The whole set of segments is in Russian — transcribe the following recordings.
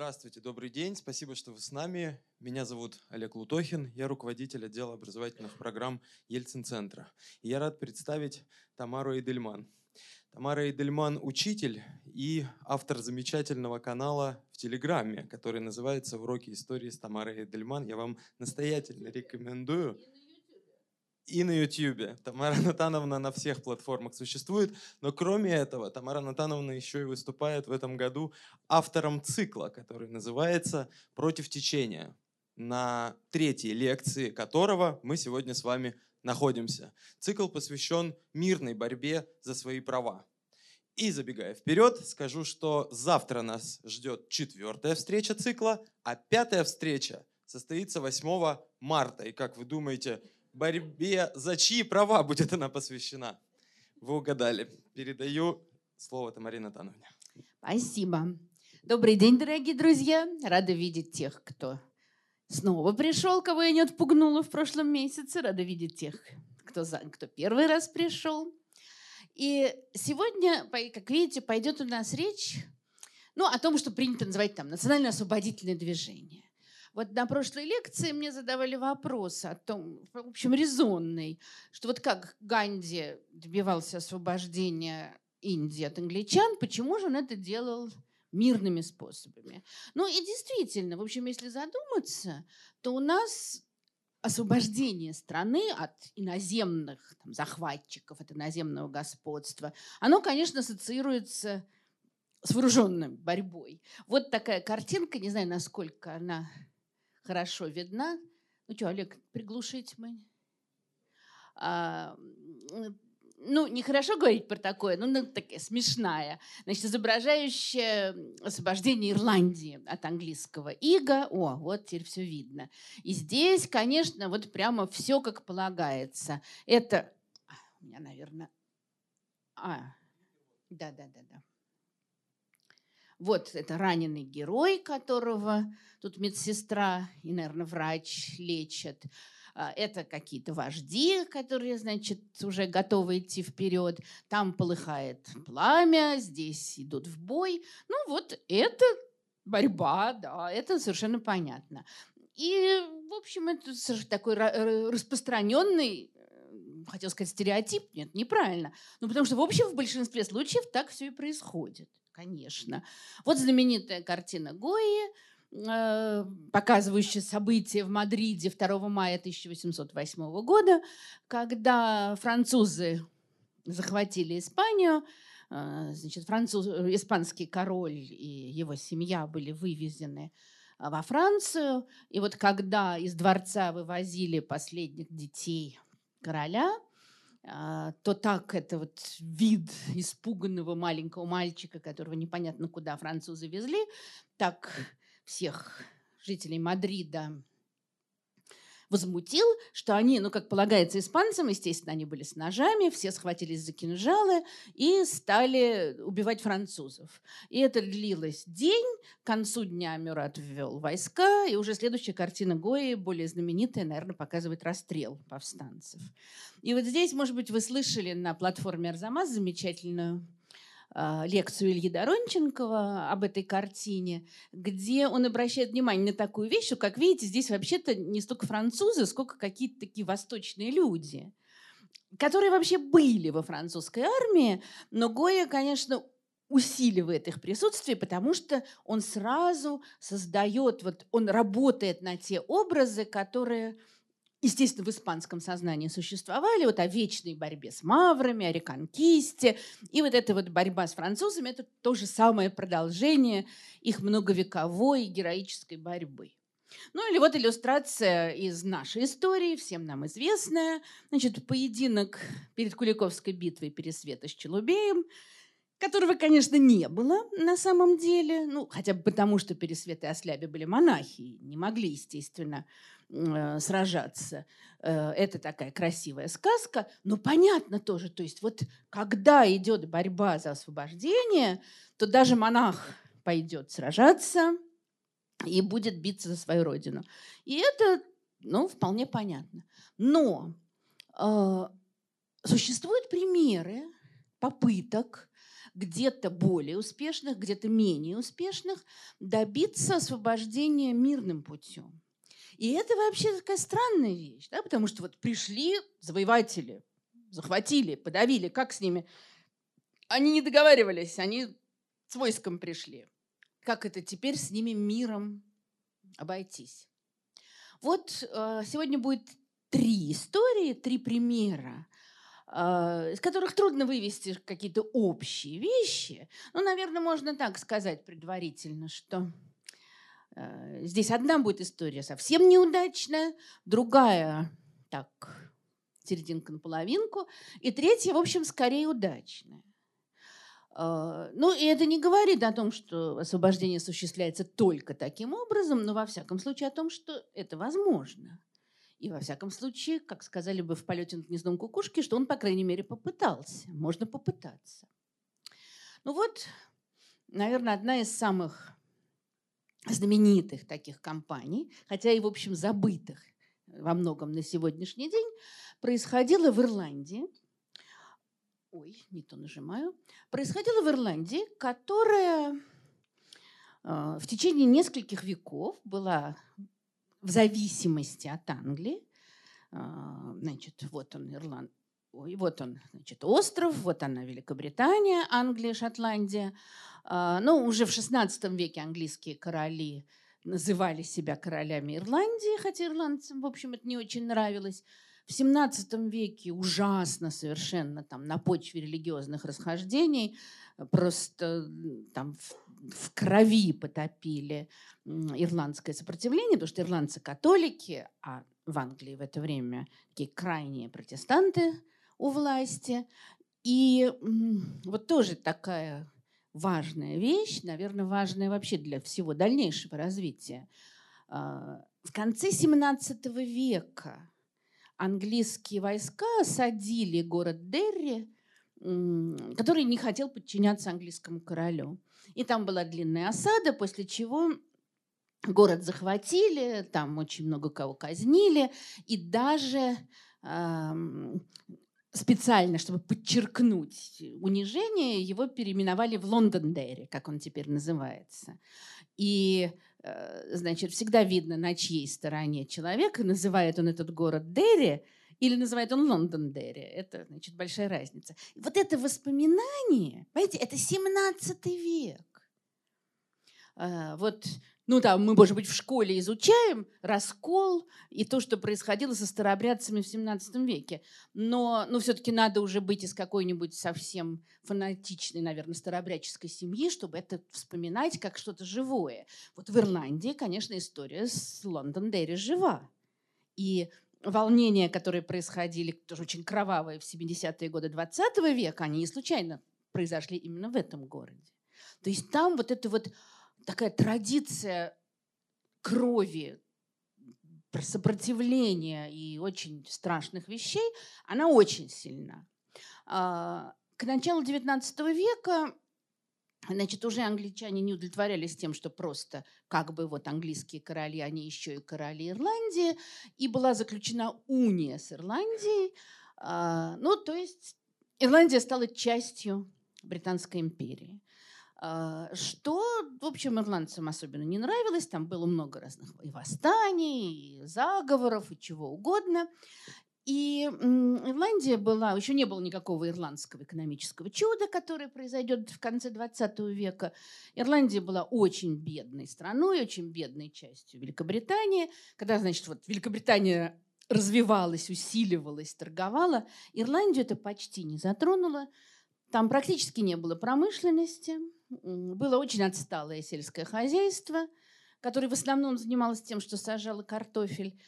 Здравствуйте, добрый день. Спасибо, что вы с нами. Меня зовут Олег Лутохин. Я руководитель отдела образовательных программ Ельцин-центра. И я рад представить Тамару Эдельман. Тамара Эдельман – учитель и автор замечательного канала в Телеграме, который называется «Уроки истории с Тамарой Эдельман». Я вам настоятельно рекомендую и на YouTube. Тамара Натановна на всех платформах существует. Но кроме этого, Тамара Натановна еще и выступает в этом году автором цикла, который называется «Против течения», на третьей лекции которого мы сегодня с вами находимся. Цикл посвящен мирной борьбе за свои права. И забегая вперед, скажу, что завтра нас ждет четвертая встреча цикла, а пятая встреча состоится 8 марта. И как вы думаете, борьбе за чьи права будет она посвящена? Вы угадали. Передаю слово Тамаре Натановне. Спасибо. Добрый день, дорогие друзья. Рада видеть тех, кто снова пришел, кого я не отпугнула в прошлом месяце. Рада видеть тех, кто, за, кто первый раз пришел. И сегодня, как видите, пойдет у нас речь ну, о том, что принято называть там национально-освободительное движение. Вот на прошлой лекции мне задавали вопрос о том, в общем, резонный, что вот как Ганди добивался освобождения Индии от англичан, почему же он это делал мирными способами? Ну и действительно, в общем, если задуматься, то у нас освобождение страны от иноземных там, захватчиков, от иноземного господства, оно, конечно, ассоциируется с вооруженной борьбой. Вот такая картинка, не знаю, насколько она хорошо видна. Ну что, Олег, приглушить мы? А, ну, нехорошо говорить про такое, но ну, такая смешная. Значит, изображающая освобождение Ирландии от английского ига. О, вот теперь все видно. И здесь, конечно, вот прямо все как полагается. Это... У меня, наверное... А, да-да-да-да. Вот это раненый герой, которого тут медсестра и, наверное, врач лечат. А, это какие-то вожди, которые, значит, уже готовы идти вперед. Там полыхает пламя, здесь идут в бой. Ну вот это борьба, да, это совершенно понятно. И, в общем, это такой распространенный хотел сказать стереотип, нет, неправильно. Ну, потому что, в общем, в большинстве случаев так все и происходит конечно. Вот знаменитая картина Гои, э, показывающая события в Мадриде 2 мая 1808 года, когда французы захватили Испанию, э, значит, француз, испанский король и его семья были вывезены во Францию. И вот когда из дворца вывозили последних детей короля, то так это вот вид испуганного маленького мальчика, которого непонятно куда французы везли, так всех жителей Мадрида возмутил, что они, ну, как полагается испанцам, естественно, они были с ножами, все схватились за кинжалы и стали убивать французов. И это длилось день. К концу дня Мюрат ввел войска, и уже следующая картина Гои, более знаменитая, наверное, показывает расстрел повстанцев. И вот здесь, может быть, вы слышали на платформе Арзамас замечательную лекцию Ильи Доронченкова об этой картине, где он обращает внимание на такую вещь, что, как видите, здесь вообще-то не столько французы, сколько какие-то такие восточные люди, которые вообще были во французской армии, но Гоя, конечно, усиливает их присутствие, потому что он сразу создает, вот он работает на те образы, которые естественно, в испанском сознании существовали, вот о вечной борьбе с маврами, о реконкисте. И вот эта вот борьба с французами – это то же самое продолжение их многовековой героической борьбы. Ну или вот иллюстрация из нашей истории, всем нам известная. Значит, поединок перед Куликовской битвой Пересвета с Челубеем – которого, конечно, не было на самом деле, ну, хотя бы потому, что Пересвет и Осляби были монахи, не могли, естественно, э, сражаться. Э, это такая красивая сказка, но понятно тоже, то есть вот когда идет борьба за освобождение, то даже монах пойдет сражаться и будет биться за свою родину. И это, ну, вполне понятно. Но э, существуют примеры попыток где-то более успешных, где-то менее успешных, добиться освобождения мирным путем. И это вообще такая странная вещь, да, потому что вот пришли завоеватели, захватили, подавили, как с ними? Они не договаривались, они с войском пришли. Как это теперь с ними миром обойтись? Вот э, сегодня будет три истории, три примера, из которых трудно вывести какие-то общие вещи. Ну, наверное, можно так сказать предварительно, что э, здесь одна будет история совсем неудачная, другая так серединка на половинку, и третья, в общем, скорее удачная. А, ну, и это не говорит о том, что освобождение осуществляется только таким образом, но во всяком случае о том, что это возможно. И во всяком случае, как сказали бы в полете над гнездом кукушки, что он, по крайней мере, попытался. Можно попытаться. Ну вот, наверное, одна из самых знаменитых таких компаний, хотя и, в общем, забытых во многом на сегодняшний день, происходила в Ирландии – ой, не то нажимаю, происходило в Ирландии, которая э, в течение нескольких веков была в зависимости от Англии. Э, значит, вот он, Ирланд, Ой, вот он, значит, остров, вот она, Великобритания, Англия, Шотландия. Э, ну, уже в XVI веке английские короли называли себя королями Ирландии, хотя ирландцам, в общем, это не очень нравилось в 17 веке ужасно совершенно там на почве религиозных расхождений э, просто там в, в крови потопили ирландское сопротивление, потому что ирландцы католики, а в Англии в это время такие крайние протестанты у власти. И вот тоже такая важная вещь, наверное, важная вообще для всего дальнейшего развития. А, в конце 17 века английские войска осадили город Дерри, который не хотел подчиняться английскому королю. И там была длинная осада, после чего город захватили, там очень много кого казнили, и даже э, специально, чтобы подчеркнуть унижение, его переименовали в Лондондерри, как он теперь называется. И значит, всегда видно, на чьей стороне человек. Называет он этот город Дерри или называет он Лондон Дерри. Это, значит, большая разница. Вот это воспоминание, понимаете, это 17 век. А, вот ну там мы, может быть, в школе изучаем раскол и то, что происходило со старообрядцами в 17 веке. Но, но все-таки надо уже быть из какой-нибудь совсем фанатичной, наверное, старообрядческой семьи, чтобы это вспоминать как что-то живое. Вот в Ирландии, конечно, история с Лондон-Дерри жива. И волнения, которые происходили, тоже очень кровавые в 70-е годы 20 века, они не случайно произошли именно в этом городе. То есть там вот это вот такая традиция крови, сопротивления и очень страшных вещей, она очень сильна. А, к началу XIX века Значит, уже англичане не удовлетворялись тем, что просто как бы вот английские короли, они еще и короли Ирландии, и была заключена уния с Ирландией. А, ну, то есть Ирландия стала частью Британской империи. А, что, в общем, ирландцам особенно не нравилось. Там было много разных и восстаний, и заговоров, и чего угодно. И Ирландия была, еще не было никакого ирландского экономического чуда, которое произойдет в конце 20 века. Ирландия была очень бедной страной, очень бедной частью Великобритании. Когда, значит, вот Великобритания развивалась, усиливалась, торговала, Ирландию это почти не затронуло. Там практически не было промышленности, было очень отсталое сельское хозяйство, которое в основном занималось тем, что сажало картофель.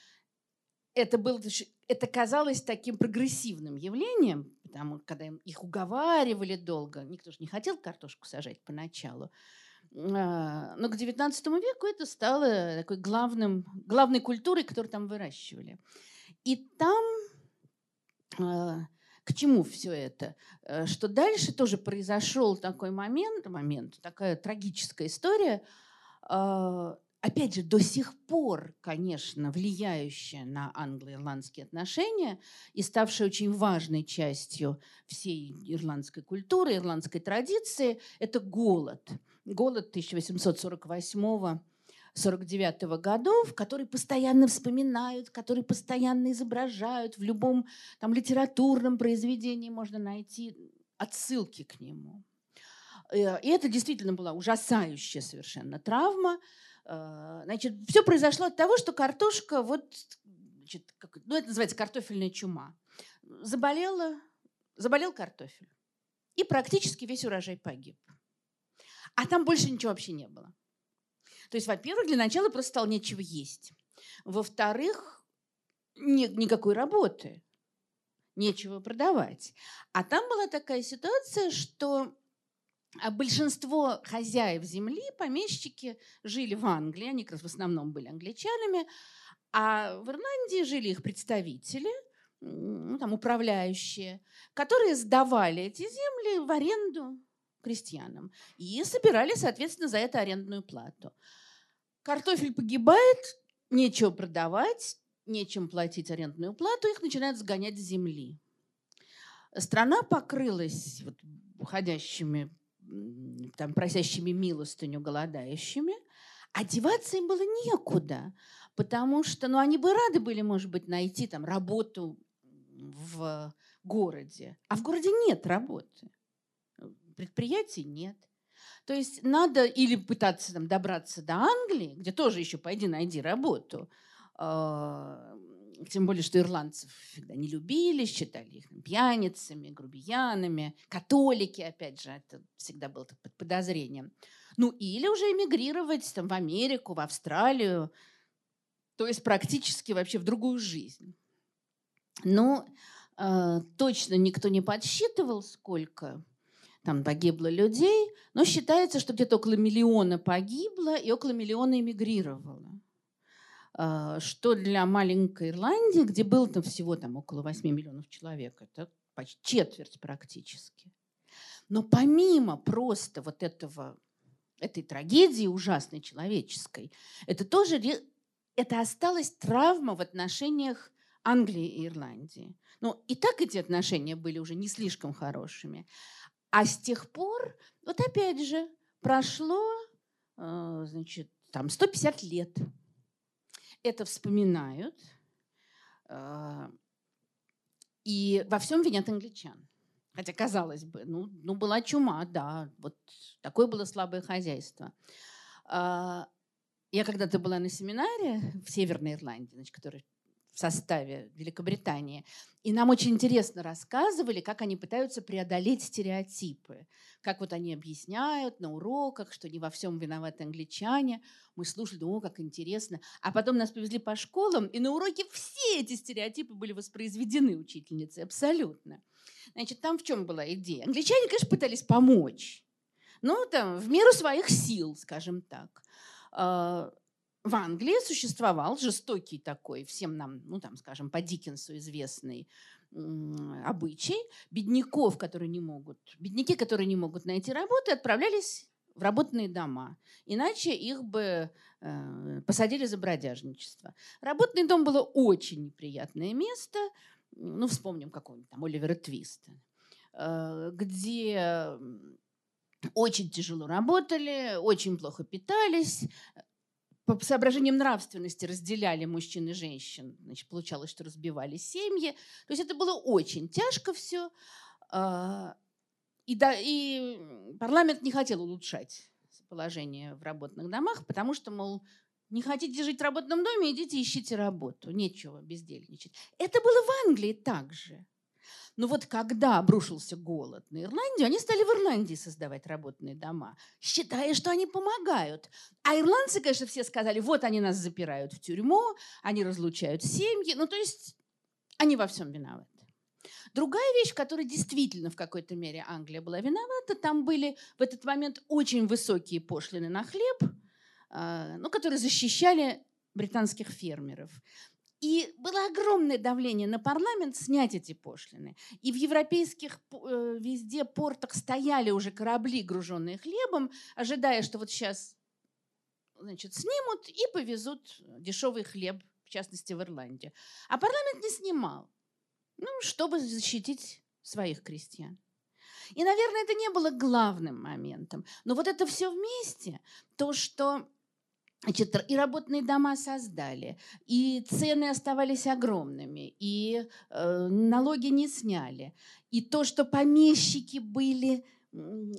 Это, было, это казалось таким прогрессивным явлением, потому когда их уговаривали долго, никто же не хотел картошку сажать поначалу. А, но к XIX веку это стало такой главным, главной культурой, которую там выращивали. И там а, к чему все это? Э, что дальше тоже произошел такой момент, момент такая трагическая история. А, опять же, до сих пор, конечно, влияющая на англо-ирландские отношения и ставшая очень важной частью всей ирландской культуры, ирландской традиции, это голод. Голод 1848 49 годов, который постоянно вспоминают, который постоянно изображают. В любом там, литературном произведении можно найти отсылки к нему. Э, и это действительно была ужасающая совершенно травма. Э, значит, все произошло от того, что картошка, вот, значит, как, ну, это называется картофельная чума, заболела, заболел картофель. И практически весь урожай погиб. А там больше ничего вообще не было. То есть, во-первых, для начала просто стало нечего есть. Во-вторых, нет никакой работы, нечего продавать. А там была такая ситуация, что а большинство хозяев земли, помещики, жили в Англии, они как раз в основном были англичанами, а в Ирландии жили их представители, ну, там, управляющие, которые сдавали эти земли в аренду крестьянам и собирали, соответственно, за это арендную плату. Картофель погибает, нечего продавать, нечем платить арендную плату, их начинают сгонять с земли. Страна покрылась вот, уходящими, там, просящими милостыню, голодающими, а деваться им было некуда, потому что ну, они бы рады были, может быть, найти там, работу в городе, а в городе нет работы, предприятий нет – то есть надо или пытаться там, добраться до Англии, где тоже еще пойди найди работу, а, тем более, что ирландцев всегда не любили, считали их пьяницами, грубиянами, католики, опять же, это всегда было под подозрением. Ну, или уже эмигрировать там, в Америку, в Австралию, то есть практически вообще в другую жизнь. Но э, точно никто не подсчитывал, сколько там погибло людей, но считается, что где-то около миллиона погибло и около миллиона эмигрировало. А, что для маленькой Ирландии, где было там всего там около 8 миллионов человек, это почти четверть практически. Но помимо просто вот этого, этой трагедии ужасной человеческой, это тоже это осталась травма в отношениях Англии и Ирландии. Ну, и так эти отношения были уже не слишком хорошими. А с тех пор, вот опять же, прошло, э, значит, там 150 лет. Это вспоминают. Э, и во всем винят англичан. Хотя, казалось бы, ну, ну была чума, да, вот такое было слабое хозяйство. Э, я когда-то была на семинаре в Северной Ирландии, значит, который в составе Великобритании. И нам очень интересно рассказывали, как они пытаются преодолеть стереотипы. Как вот они объясняют на уроках, что не во всем виноваты англичане. Мы слушали, о, как интересно. А потом нас повезли по школам, и на уроке все эти стереотипы были воспроизведены учительницей. Абсолютно. Значит, там в чем была идея? Англичане, конечно, пытались помочь. Ну, там, в меру своих сил, скажем так а, в Англии существовал жестокий такой, всем нам, ну там, скажем, по Диккенсу известный обычай. Бедняков, которые не могут, бедняки, которые не могут найти работу, отправлялись в работные дома. Иначе их бы э, посадили за бродяжничество. Работный дом было очень неприятное место. Ну, вспомним какого-нибудь там Оливера Твиста, э, где очень тяжело работали, очень плохо питались, по соображениям нравственности разделяли мужчин и женщин. Значит, получалось, что разбивали семьи. То есть это было очень тяжко все. А, и, да, и парламент не хотел улучшать положение в работных домах, потому что, мол, не хотите жить в работном доме, идите ищите работу. Нечего бездельничать. Это было в Англии также. Но вот когда обрушился голод на Ирландию, они стали в Ирландии создавать работные дома, считая, что они помогают. А ирландцы, конечно, все сказали, вот они нас запирают в тюрьму, они разлучают семьи. Ну, то есть они во всем виноваты. Другая вещь, в которой действительно в какой-то мере Англия была виновата, там были в этот момент очень высокие пошлины на хлеб, а, ну, которые защищали британских фермеров. И было огромное давление на парламент снять эти пошлины. И в европейских э, везде портах стояли уже корабли, груженные хлебом, ожидая, что вот сейчас значит, снимут и повезут дешевый хлеб, в частности, в Ирландию. А парламент не снимал, ну, чтобы защитить своих крестьян. И, наверное, это не было главным моментом. Но вот это все вместе, то, что Значит, и работные дома создали, и цены оставались огромными, и э, налоги не сняли. И то, что помещики были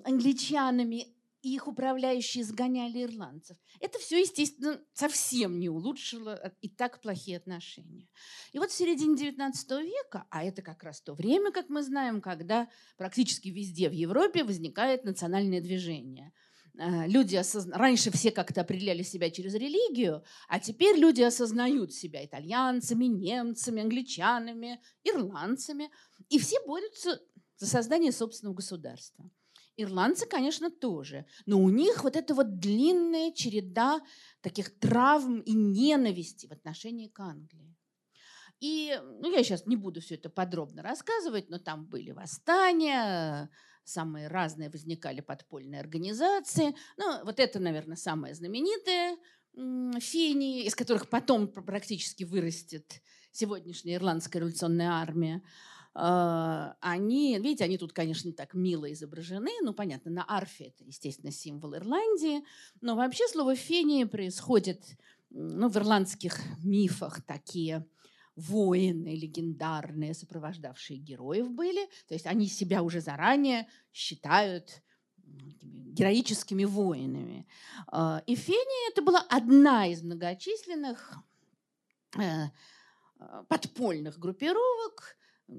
англичанами, их управляющие сгоняли ирландцев. Это все, естественно, совсем не улучшило и так плохие отношения. И вот в середине XIX века, а это как раз то время, как мы знаем, когда практически везде в Европе возникает национальное движение – люди осозна... раньше все как-то определяли себя через религию, а теперь люди осознают себя итальянцами, немцами, англичанами, ирландцами, и все борются за создание собственного государства. Ирландцы, конечно, тоже, но у них вот эта вот длинная череда таких травм и ненависти в отношении к Англии. И ну, я сейчас не буду все это подробно рассказывать, но там были восстания, самые разные возникали подпольные организации. Ну, вот это, наверное, самое знаменитое Фини, из которых потом практически вырастет сегодняшняя ирландская революционная армия. А, они, видите, они тут, конечно, не так мило изображены, ну, понятно, на арфе это, естественно, символ Ирландии, но вообще слово «фени» происходит ну, в ирландских мифах такие воины легендарные, сопровождавшие героев были. То есть они себя уже заранее считают героическими воинами. А, и Фения это была одна из многочисленных э, подпольных группировок,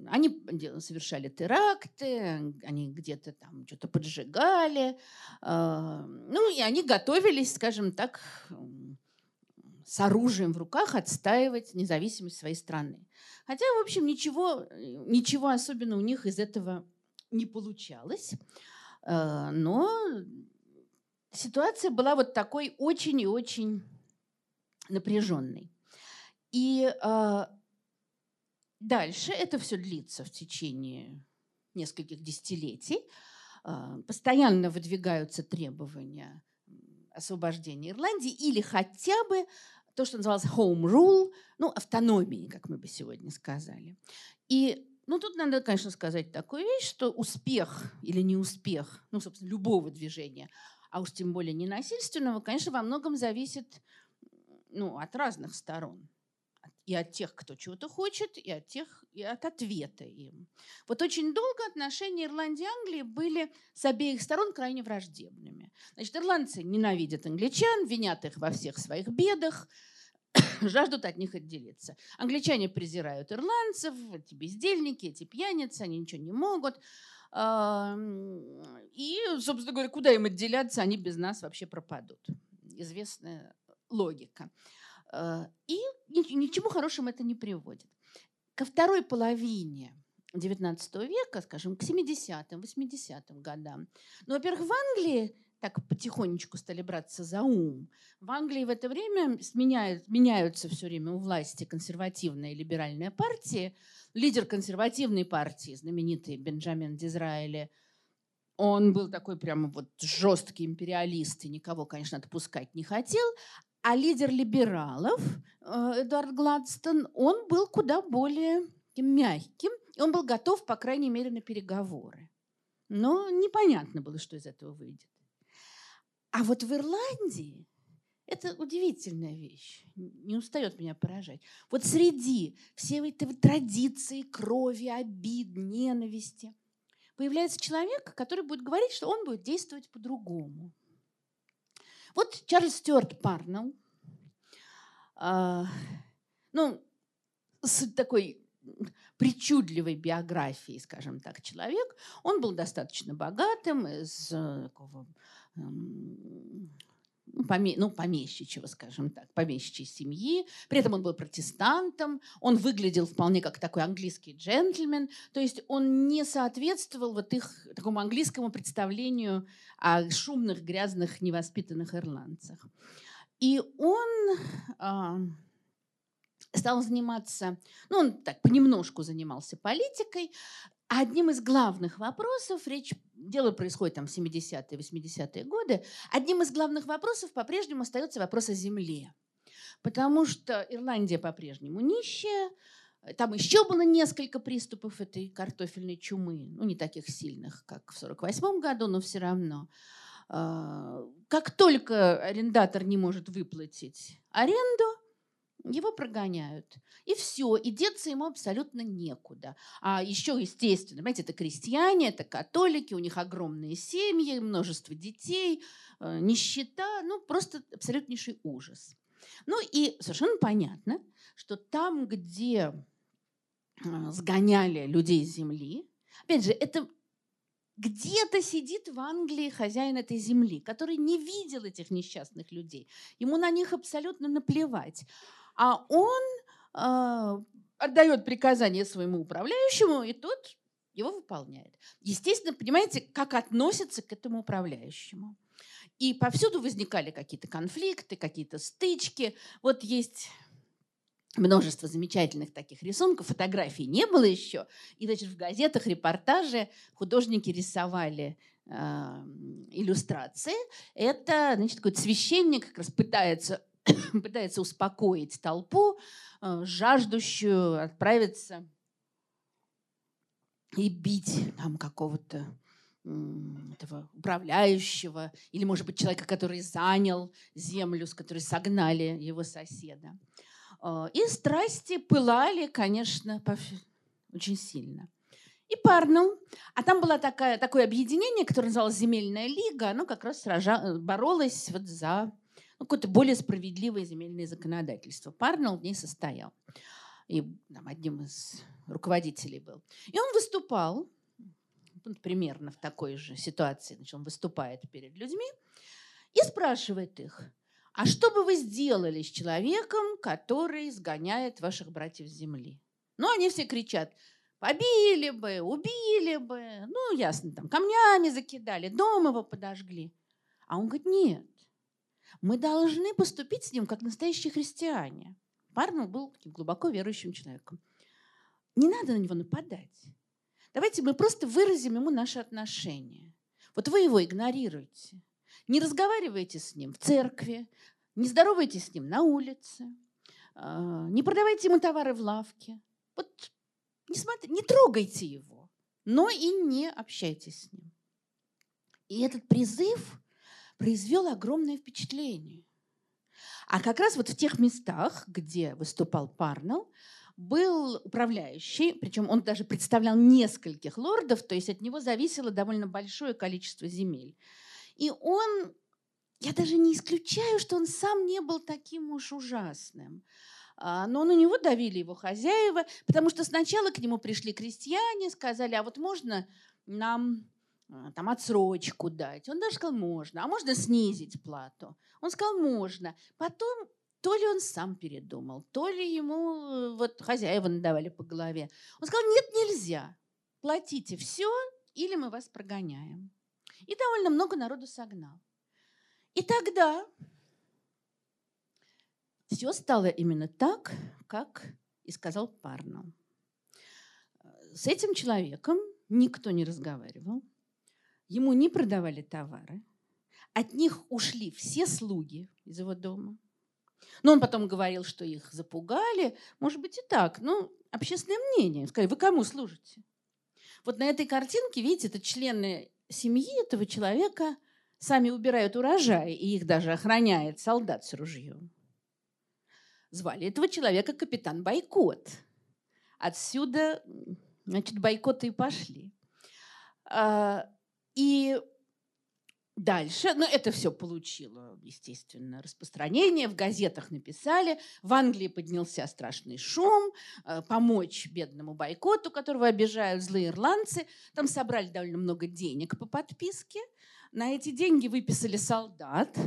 они совершали теракты, они где-то там что-то поджигали. А, ну, и они готовились, скажем так, с оружием в руках отстаивать независимость своей страны. Хотя, в общем, ничего, ничего особенно у них из этого не получалось. Э, но ситуация была вот такой очень и очень напряженной. И э, дальше это все длится в течение нескольких десятилетий. Э, постоянно выдвигаются требования освобождения Ирландии или хотя бы то, что называлось home rule, ну, автономии, как мы бы сегодня сказали. И ну, тут надо, конечно, сказать такую вещь, что успех или неуспех, ну, собственно, любого движения, а уж тем более ненасильственного, конечно, во многом зависит ну, от разных сторон и от тех, кто чего-то хочет, и от тех, и от ответа им. Вот очень долго отношения Ирландии и Англии были с обеих сторон крайне враждебными. Значит, ирландцы ненавидят англичан, винят их во всех своих бедах, жаждут от них отделиться. Англичане презирают ирландцев, эти бездельники, эти пьяницы, они ничего не могут. И, собственно говоря, куда им отделяться, они без нас вообще пропадут. Известная логика. Э, и ничему хорошему это не приводит. Ко второй половине XIX века, скажем, к 70-м, 80-м годам. Ну, во-первых, в Англии так потихонечку стали браться за ум. В Англии в это время сменяют, меняются все время у власти консервативная и либеральная партии. Лидер консервативной партии, знаменитый Бенджамин Дизраэли, он был такой прямо вот жесткий империалист и никого, конечно, отпускать не хотел. А лидер либералов э, Эдуард Гладстон, он был куда более мягким, и он был готов, по крайней мере, на переговоры. Но непонятно было, что из этого выйдет. А вот в Ирландии это удивительная вещь, не устает меня поражать. Вот среди всей этой традиции, крови, обид, ненависти появляется человек, который будет говорить, что он будет действовать по-другому. Вот Чарльз Стюарт Парнелл, а, ну, с такой причудливой биографией, скажем так, человек. Он был достаточно богатым, из э, такого ну, поме, ну, помещичьего, скажем так, помещичьей семьи. При этом он был протестантом, он выглядел вполне как такой английский джентльмен, то есть он не соответствовал вот их такому английскому представлению о шумных, грязных, невоспитанных ирландцах. И он а, стал заниматься, ну, он так понемножку занимался политикой, одним из главных вопросов, речь, дело происходит там в 70-е, 80-е годы, одним из главных вопросов по-прежнему остается вопрос о земле. Потому что Ирландия по-прежнему нищая, там еще было несколько приступов этой картофельной чумы, ну не таких сильных, как в 1948 году, но все равно. А, как только арендатор не может выплатить аренду, его прогоняют. И все, и деться ему абсолютно некуда. А еще, естественно, понимаете, это крестьяне, это католики, у них огромные семьи, множество детей, э, нищета, ну просто абсолютнейший ужас. Ну и совершенно понятно, что там, где а, сгоняли людей с земли. Опять же, это где-то сидит в Англии хозяин этой земли, который не видел этих несчастных людей. Ему на них абсолютно наплевать. А он э, отдает приказание своему управляющему, и тот его выполняет. Естественно, понимаете, как относятся к этому управляющему. И повсюду возникали какие-то конфликты, какие-то стычки. Вот есть множество замечательных таких рисунков, фотографий не было еще. И значит, в газетах репортажи художники рисовали э, иллюстрации. Это значит, такой священник как раз пытается, пытается успокоить толпу, э, жаждущую отправиться и бить там какого-то этого управляющего, или, может быть, человека, который занял землю, с которой согнали его соседа. А, и страсти пылали, конечно, очень сильно. И Парнелл. А там было такое, такое объединение, которое называлось «Земельная лига». Оно как раз сража, боролось вот за ну, какое-то более справедливое земельное законодательство. Парнелл в ней состоял. И там, одним из руководителей был. И он выступал ну, примерно в такой же ситуации. Значит, он выступает перед людьми и спрашивает их – а что бы вы сделали с человеком, который сгоняет ваших братьев с земли? Ну, они все кричат, побили бы, убили бы, ну, ясно, там, камнями закидали, дом его подожгли. А он говорит, нет, мы должны поступить с ним, как настоящие христиане. Парнелл был таким глубоко верующим человеком. Не надо на него нападать. Давайте мы просто выразим ему наше отношение. Вот вы его игнорируете. Не разговаривайте с ним в церкви, не здоровайтесь с ним на улице, а, не продавайте ему товары в лавке. Вот не, смотри, не трогайте его, но и не общайтесь с ним. И этот призыв произвел огромное впечатление. А как раз вот в тех местах, где выступал Парнелл, был управляющий, причем он даже представлял нескольких лордов, то есть от него зависело довольно большое количество земель. И он, я даже не исключаю, что он сам не был таким уж ужасным. А, но на него давили его хозяева, потому что сначала к нему пришли крестьяне, сказали, а вот можно нам там отсрочку дать. Он даже сказал, можно. А можно снизить плату? Он сказал, можно. Потом то ли он сам передумал, то ли ему э, вот хозяева надавали по голове. Он сказал, нет, нельзя. Платите все, или мы вас прогоняем. И довольно много народу согнал. И тогда все стало именно так, как и сказал Парнелл. С этим человеком никто не разговаривал, ему не продавали товары, от них ушли все слуги из его дома. Но он потом говорил, что их запугали. Может быть и так. Ну, общественное мнение. Сказали, вы кому служите? Вот на этой картинке, видите, это члены семьи этого человека сами убирают урожай, и их даже охраняет солдат с ружьем. Звали этого человека капитан Бойкот. Отсюда, значит, бойкоты и пошли. А, и Дальше, ну это все получило, естественно, распространение, в газетах написали, в Англии поднялся страшный шум, э, помочь бедному бойкоту, которого обижают злые ирландцы. Там собрали довольно много денег по подписке. На эти деньги выписали солдат.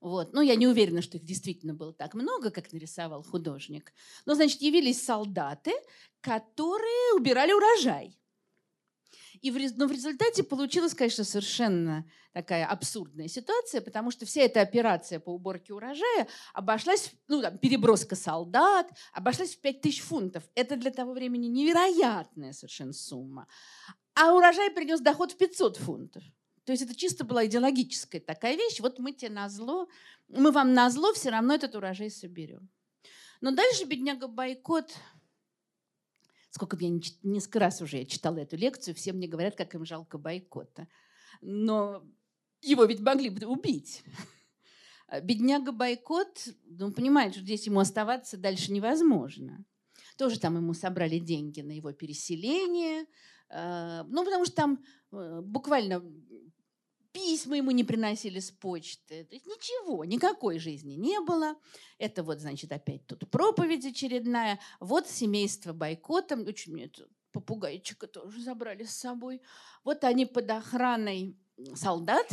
Вот. Ну, я не уверена, что их действительно было так много, как нарисовал художник. Но, значит, явились солдаты, которые убирали урожай. И в, но в результате получилась, конечно, совершенно такая абсурдная ситуация, потому что вся эта операция по уборке урожая обошлась, ну, там, переброска солдат, обошлась в 5000 фунтов. Это для того времени невероятная совершенно сумма. А урожай принес доход в 500 фунтов. То есть это чисто была идеологическая такая вещь. Вот мы тебе на зло, мы вам на зло все равно этот урожай соберем. Но дальше бедняга Бойкот сколько я несколько раз уже я читала эту лекцию, все мне говорят, как им жалко бойкота. Но его ведь могли бы убить. Бедняга бойкот, ну, понимает, что здесь ему оставаться дальше невозможно. Тоже там ему собрали деньги на его переселение. Э, ну, потому что там э, буквально письма ему не приносили с почты. То есть ничего, никакой жизни не было. Это вот, значит, опять тут проповедь очередная. Вот семейство бойкота. Очень мне попугайчика тоже забрали с собой. Вот они под охраной солдат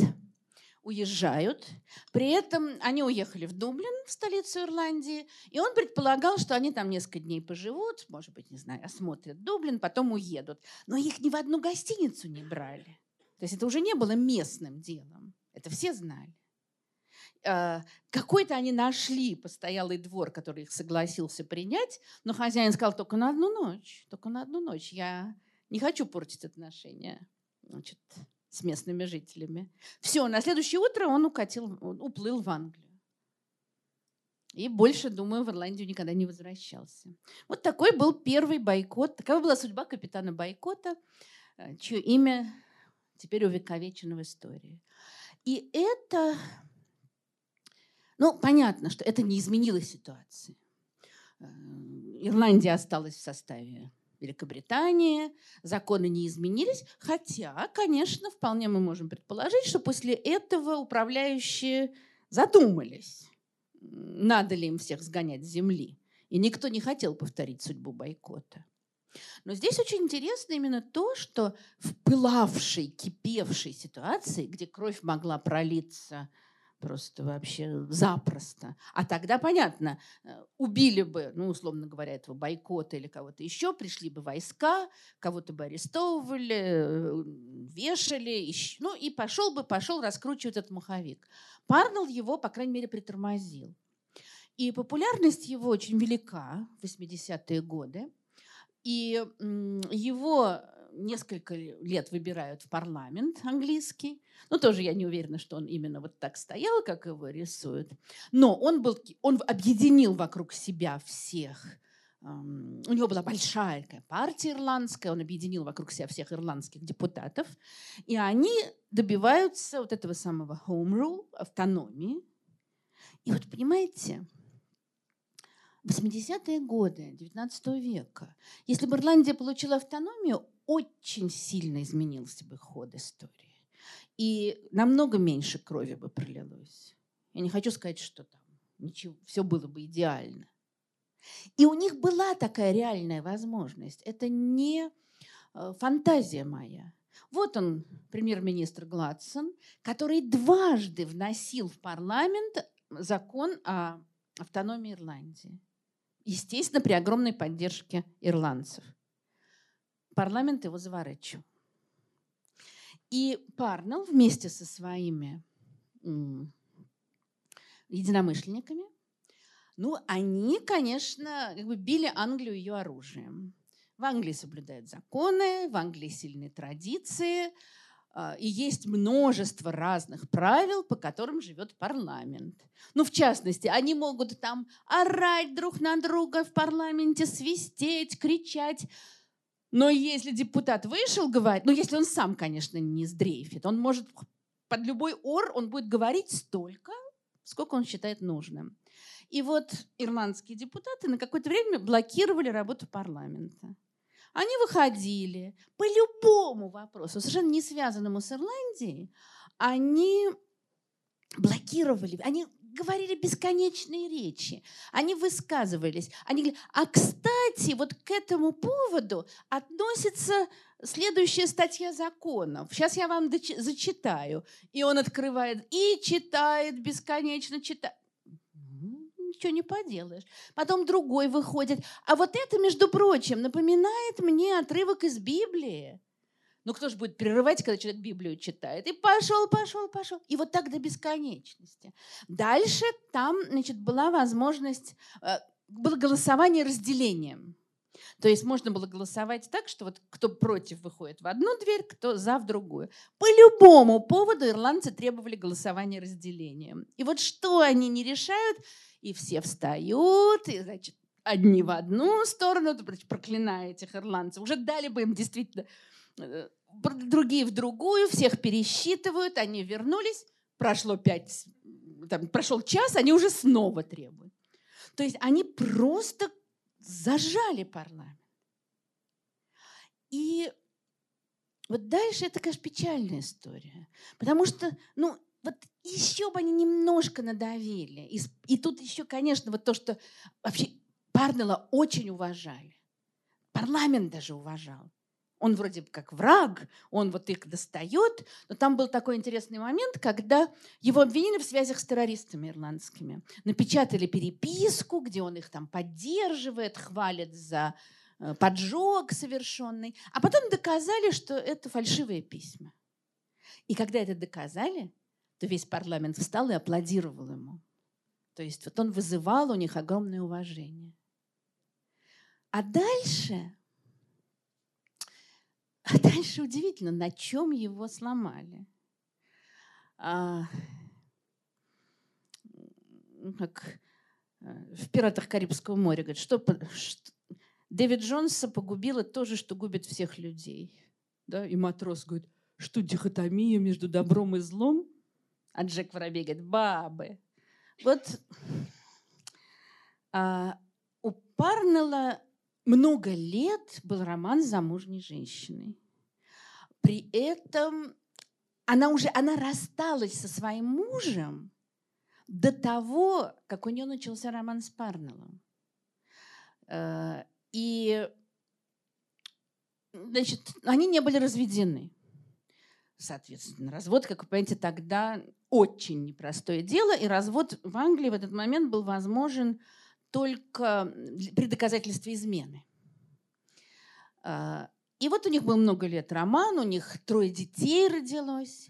уезжают. При этом они уехали в Дублин, в столицу Ирландии, и он предполагал, что они там несколько дней поживут, может быть, не знаю, осмотрят Дублин, потом уедут. Но их ни в одну гостиницу не брали. То есть это уже не было местным делом. Это все знали. А, какой-то они нашли постоялый двор, который их согласился принять, но хозяин сказал только на одну ночь, только на одну ночь. Я не хочу портить отношения значит, с местными жителями. Все, на следующее утро он укатил, уплыл в Англию. И больше, думаю, в Ирландию никогда не возвращался. Вот такой был первый бойкот. Такова была судьба капитана бойкота, чье имя теперь увековечено в истории. И это, ну, понятно, что это не изменило ситуации. Э, Ирландия осталась в составе Великобритании, законы не изменились, хотя, конечно, вполне мы можем предположить, что после этого управляющие задумались, надо ли им всех сгонять с земли. И никто не хотел повторить судьбу бойкота. Но здесь очень интересно именно то, что в пылавшей, кипевшей ситуации, где кровь могла пролиться просто вообще запросто. А тогда, понятно, э, убили бы, ну, условно говоря, этого бойкота или кого-то еще, пришли бы войска, кого-то бы арестовывали, э, вешали, ну, и пошел бы, пошел раскручивать этот маховик. Парнелл его, по крайней мере, притормозил. И популярность его очень велика в 80-е годы. И его несколько лет выбирают в парламент английский. Ну, тоже я не уверена, что он именно вот так стоял, как его рисуют. Но он, был, он объединил вокруг себя всех. У него была большая такая партия ирландская, он объединил вокруг себя всех ирландских депутатов. И они добиваются вот этого самого home rule, автономии. И вот понимаете, 80-е годы 19 века. Если бы Ирландия получила автономию, очень сильно изменился бы ход истории. И намного меньше крови бы пролилось. Я не хочу сказать, что там ничего, все было бы идеально. И у них была такая реальная возможность. Это не э, фантазия моя. Вот он, премьер-министр Гладсон, который дважды вносил в парламент закон о автономии Ирландии. Естественно, при огромной поддержке ирландцев. Парламент его заворачивал. И Парнелл вместе со своими единомышленниками, ну, они, конечно, как бы били Англию ее оружием. В Англии соблюдают законы, в Англии сильные традиции – и есть множество разных правил, по которым живет парламент. Ну, в частности, они могут там орать друг на друга в парламенте, свистеть, кричать. Но если депутат вышел говорить, ну, если он сам, конечно, не сдрейфит, он может под любой ор, он будет говорить столько, сколько он считает нужным. И вот ирландские депутаты на какое-то время блокировали работу парламента. Они выходили по любому вопросу, совершенно не связанному с Ирландией, они блокировали, они говорили бесконечные речи, они высказывались, они говорили, а кстати, вот к этому поводу относится следующая статья законов. Сейчас я вам зачитаю. И он открывает и читает, бесконечно читает ничего не поделаешь. Потом другой выходит. А вот это, между прочим, напоминает мне отрывок из Библии. Ну кто же будет прерывать, когда человек Библию читает? И пошел, пошел, пошел. И вот так до бесконечности. Дальше там значит, была возможность, э, было голосование разделением. То есть можно было голосовать так, что вот кто против выходит в одну дверь, кто за в другую. По любому поводу ирландцы требовали голосования разделением. И вот что они не решают, и все встают, и, значит, одни в одну сторону, проклиная этих ирландцев. Уже дали бы им действительно э, другие в другую, всех пересчитывают, они вернулись, прошло пять, там, прошел час, они уже снова требуют. То есть они просто зажали парламент. И вот дальше это, конечно, печальная история. Потому что, ну, вот еще бы они немножко надавили. И, и тут еще, конечно, вот то, что вообще Парнелла очень уважали. Парламент даже уважал. Он вроде как враг, он вот их достает. Но там был такой интересный момент, когда его обвинили в связях с террористами ирландскими. Напечатали переписку, где он их там поддерживает, хвалит за э, поджог совершенный. А потом доказали, что это фальшивые письма. И когда это доказали, то весь парламент встал и аплодировал ему. То есть вот он вызывал у них огромное уважение. А дальше а дальше удивительно, на чем его сломали. А, ну, как э, в «Пиратах Карибского моря» говорят, что, что Дэвид Джонса погубило то же, что губит всех людей. Да? И матрос говорит, что дихотомия между добром и злом? А Джек Воробей говорит, бабы. Вот а, у Парнелла много лет был роман с замужней женщиной. При этом она уже она рассталась со своим мужем до того, как у нее начался роман с Парнеллом. Э, и значит, они не были разведены. Соответственно, развод, как вы понимаете, тогда очень непростое дело, и развод в Англии в этот момент был возможен только при доказательстве измены. А, и вот у них был много лет роман, у них трое детей родилось.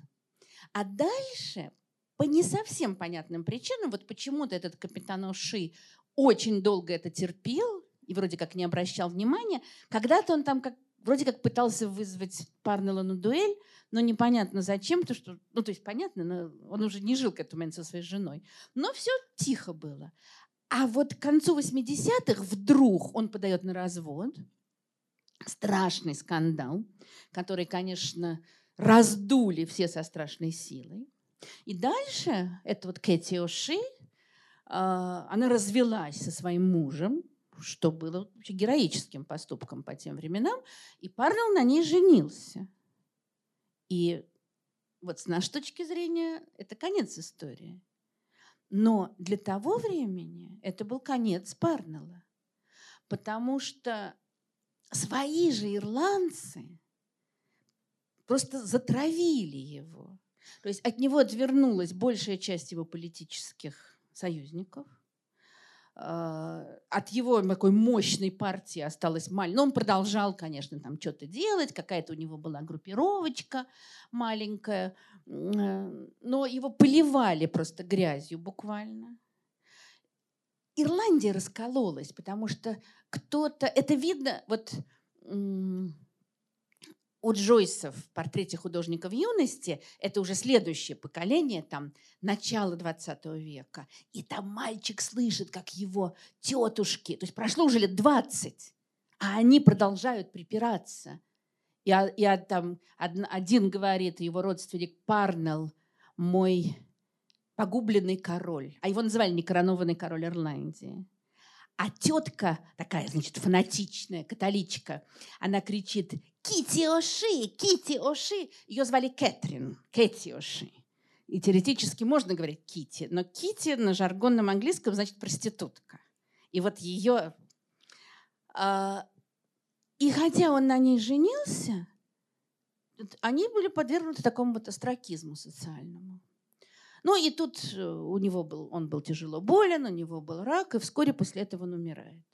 А дальше, по не совсем понятным причинам, вот почему-то этот капитан Оши очень долго это терпел и вроде как не обращал внимания. Когда-то он там как вроде как пытался вызвать Парнелла на дуэль, но непонятно зачем, то что, ну то есть понятно, но он уже не жил к этому моменту со своей женой. Но все тихо было. А вот к концу 80-х вдруг он подает на развод. Страшный скандал, который, конечно, раздули все со страшной силой. И дальше эта вот Кэти Оши, а, она развелась со своим мужем, что было героическим поступком по тем временам, и Парнелл на ней женился. И вот с нашей точки зрения это конец истории. Но для того времени это был конец Парнелла. Потому что свои же ирландцы просто затравили его. То есть от него отвернулась большая часть его политических союзников – от его такой мощной партии осталось мало. Но он продолжал, конечно, там что-то делать, какая-то у него была группировочка маленькая, э, но его поливали просто грязью буквально. Ирландия раскололась, потому что кто-то, это видно, вот у Джойса в портрете художника в юности, это уже следующее поколение, там, начало 20 века, и там мальчик слышит, как его тетушки, то есть прошло уже лет 20, а они продолжают припираться. И, и там один говорит, его родственник Парнелл, мой погубленный король, а его называли некоронованный король Ирландии. А тетка, такая, значит, фанатичная, католичка, она кричит «Кити Оши! Кити Оши!» Ее звали Кэтрин, Кэти Оши. И теоретически можно говорить Кити, но Кити на жаргонном английском значит проститутка. И вот ее... А, и хотя он на ней женился, они были подвергнуты такому вот астракизму социальному. Ну и тут э, у него был, он был тяжело болен, у него был рак, и вскоре после этого он умирает.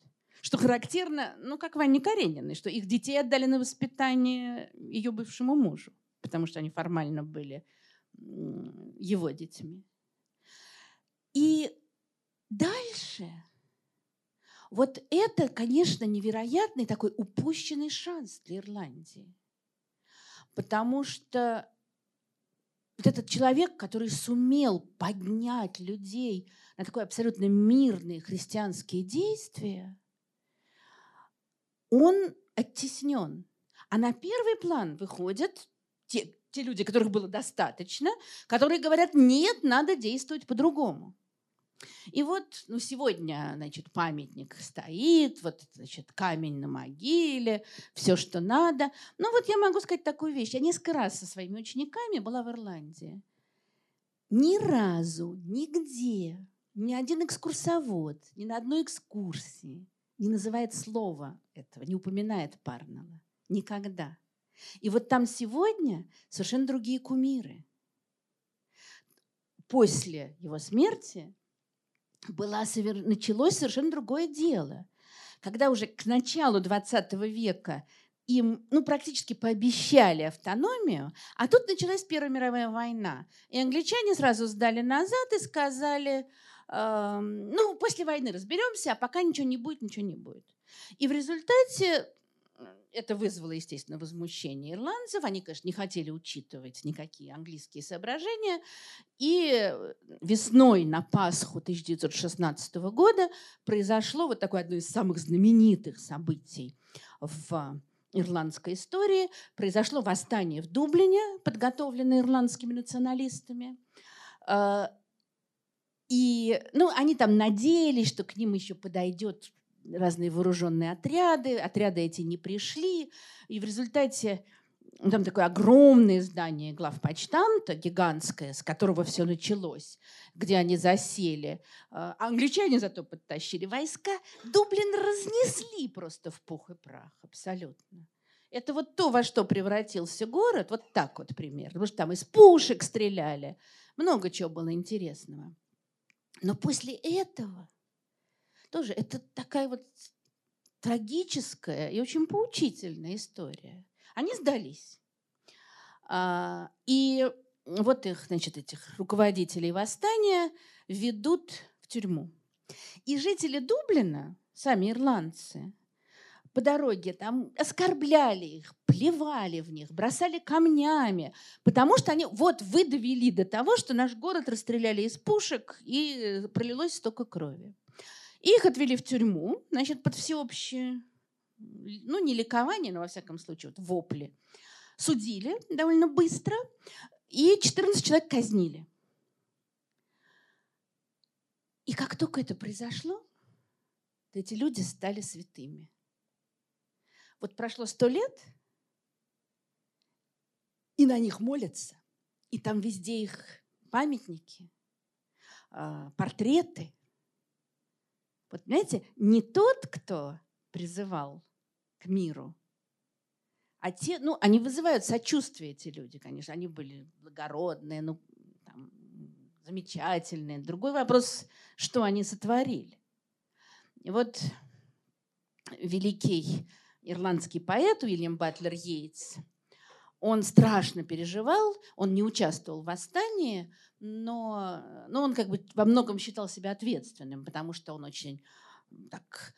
Что характерно, ну, как Ване Карениной, что их детей отдали на воспитание ее бывшему мужу, потому что они формально были его детьми. И дальше вот это, конечно, невероятный такой упущенный шанс для Ирландии. Потому что вот этот человек, который сумел поднять людей на такое абсолютно мирные христианские действия, он оттеснен. А на первый план выходят те, те люди, которых было достаточно, которые говорят, нет, надо действовать по-другому. И вот ну, сегодня, значит, памятник стоит, вот, значит, камень на могиле, все, что надо. Ну вот я могу сказать такую вещь. Я несколько раз со своими учениками была в Ирландии. Ни разу, нигде, ни один экскурсовод, ни на одной экскурсии не называет слова этого, не упоминает Парнелла. Никогда. И вот там сегодня совершенно другие кумиры. После его смерти была, началось совершенно другое дело. Когда уже к началу 20 века им ну, практически пообещали автономию, а тут началась Первая мировая война. И англичане сразу сдали назад и сказали, э, ну, после войны разберемся, а пока ничего не будет, ничего не будет. И в результате это вызвало, естественно, возмущение ирландцев. Они, конечно, не хотели учитывать никакие английские соображения. И весной на Пасху 1916 года произошло вот такое одно из самых знаменитых событий в ирландской истории. Произошло восстание в Дублине, подготовленное ирландскими националистами. А, и ну, они там надеялись, что к ним еще подойдет разные вооруженные отряды. Отряды эти не пришли. И в результате ну, там такое огромное здание главпочтамта, гигантское, с которого все началось, где они засели. А англичане зато подтащили войска. Дублин разнесли просто в пух и прах, абсолютно. Это вот то, во что превратился город, вот так вот пример. Потому что там из пушек стреляли. Много чего было интересного. Но после этого тоже это такая вот трагическая и очень поучительная история. Они сдались. А, и вот их, значит, этих руководителей восстания ведут в тюрьму. И жители Дублина, сами ирландцы, по дороге там оскорбляли их, плевали в них, бросали камнями, потому что они, вот вы довели до того, что наш город расстреляли из пушек и пролилось столько крови. Их отвели в тюрьму, значит, под всеобщее, ну, не ликование, но, во всяком случае, вот вопли. Судили довольно быстро, и 14 человек казнили. И как только это произошло, эти люди стали святыми. Вот прошло сто лет, и на них молятся, и там везде их памятники, а, портреты – вот знаете, не тот, кто призывал к миру, а те, ну, они вызывают сочувствие, эти люди, конечно. Они были благородные, ну, там, замечательные. Другой вопрос, что они сотворили. И вот великий ирландский поэт Уильям Батлер Йейтс – он страшно переживал, он не участвовал в восстании, но, но он как бы во многом считал себя ответственным, потому что он очень так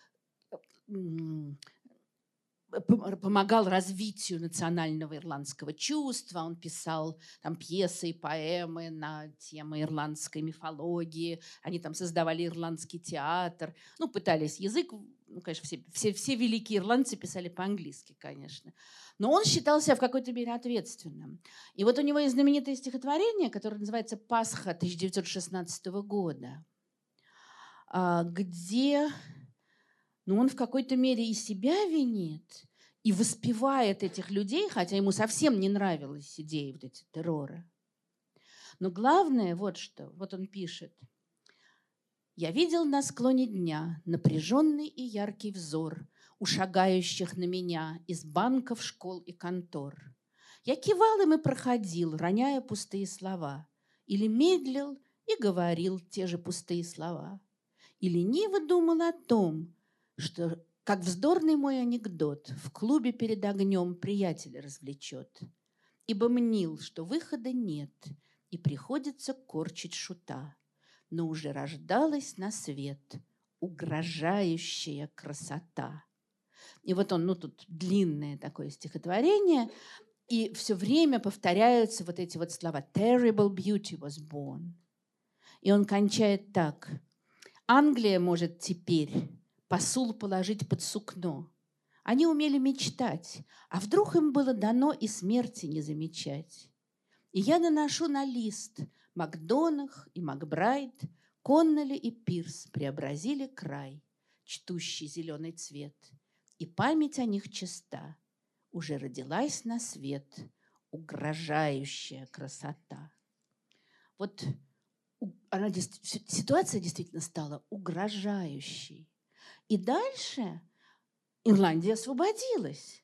помогал развитию национального ирландского чувства. Он писал там пьесы и поэмы на темы ирландской мифологии. Они там создавали ирландский театр. Ну, пытались язык... Ну, конечно, все, все, все великие ирландцы писали по-английски, конечно. Но он считал себя в какой-то мере ответственным. И вот у него есть знаменитое стихотворение, которое называется «Пасха» 1916 года, а, где ну, он в какой-то мере и себя винит, и воспевает этих людей, хотя ему совсем не нравилась идея вот эти террора. Но главное вот что, вот он пишет. «Я видел на склоне дня напряженный и яркий взор у шагающих на меня из банков, школ и контор. Я кивал им и проходил, роняя пустые слова, или медлил и говорил те же пустые слова, и лениво думал о том, что как вздорный мой анекдот в клубе перед огнем приятеля развлечет. Ибо мнил, что выхода нет, и приходится корчить шута. Но уже рождалась на свет угрожающая красота. И вот он, ну тут длинное такое стихотворение, и все время повторяются вот эти вот слова «Terrible beauty was born». И он кончает так. Англия может теперь посул положить под сукно. Они умели мечтать, а вдруг им было дано и смерти не замечать. И я наношу на лист Макдонах и Макбрайт, Конноли и Пирс преобразили край, чтущий зеленый цвет, и память о них чиста. Уже родилась на свет угрожающая красота. Вот она, ситуация действительно стала угрожающей. И дальше Ирландия освободилась.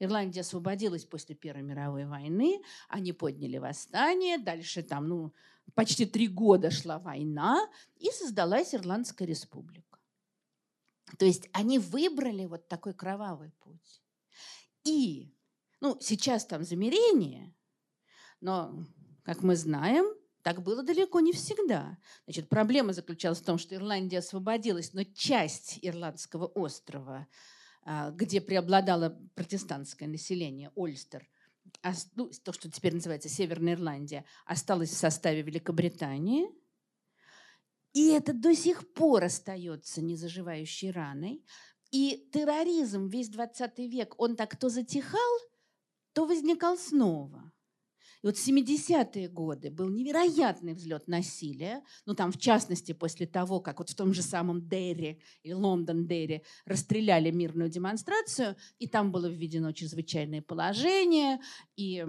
Ирландия освободилась после Первой мировой войны, они подняли восстание, дальше там, ну, почти три года шла война, и создалась Ирландская республика. То есть они выбрали вот такой кровавый путь. И, ну, сейчас там замерение, но, как мы знаем, так было далеко не всегда. Значит, проблема заключалась в том, что Ирландия освободилась, но часть Ирландского острова, где преобладало протестантское население, Ольстер, ну, то, что теперь называется Северная Ирландия, осталась в составе Великобритании. И это до сих пор остается незаживающей раной. И терроризм весь 20 век, он так то затихал, то возникал снова. И вот в 70-е годы был невероятный взлет насилия, ну там в частности после того, как вот в том же самом Дерри и Лондон Дерри расстреляли мирную демонстрацию, и там было введено чрезвычайное положение, и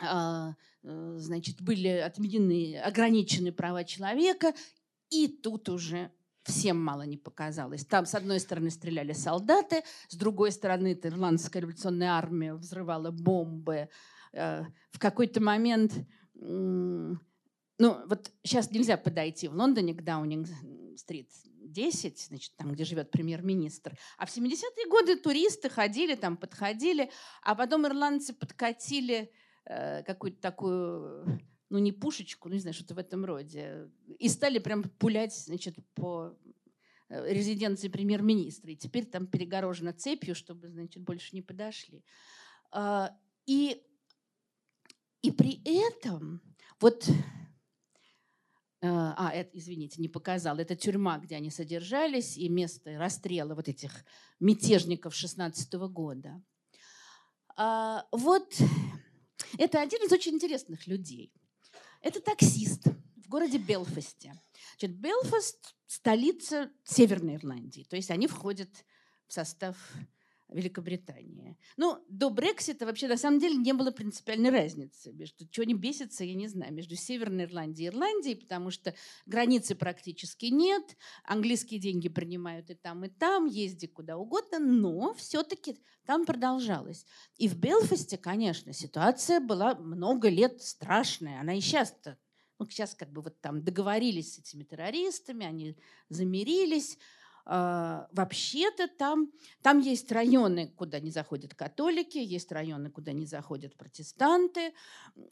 а, э, значит, были отменены, ограничены права человека, и тут уже всем мало не показалось. Там, с одной стороны, стреляли солдаты, с другой стороны, ирландская революционная армия взрывала бомбы, в какой-то момент, ну, вот сейчас нельзя подойти в Лондоне к Даунинг-стрит 10, значит, там, где живет премьер-министр. А в 70-е годы туристы ходили, там, подходили, а потом ирландцы подкатили э, какую-то такую, ну, не пушечку, ну, не знаю, что-то в этом роде, и стали прям пулять, значит, по э, резиденции премьер-министра. И теперь там перегорожено цепью, чтобы, значит, больше не подошли. А, и и при этом вот а, это, извините, не показал. Это тюрьма, где они содержались, и место расстрела вот этих мятежников 16 года. А, вот это один из очень интересных людей. Это таксист в городе Белфасте. Значит, Белфаст – столица Северной Ирландии. То есть они входят в состав Великобритании. Ну, до Брексита вообще на самом деле не было принципиальной разницы. Между, чего не бесится, я не знаю, между Северной Ирландией и Ирландией, потому что границы практически нет, английские деньги принимают и там, и там, езди куда угодно, но все-таки там продолжалось. И в Белфасте, конечно, ситуация была много лет страшная. Она и сейчас ну, сейчас как бы вот там договорились с этими террористами, они замирились, вообще-то там, там есть районы, куда не заходят католики, есть районы, куда не заходят протестанты.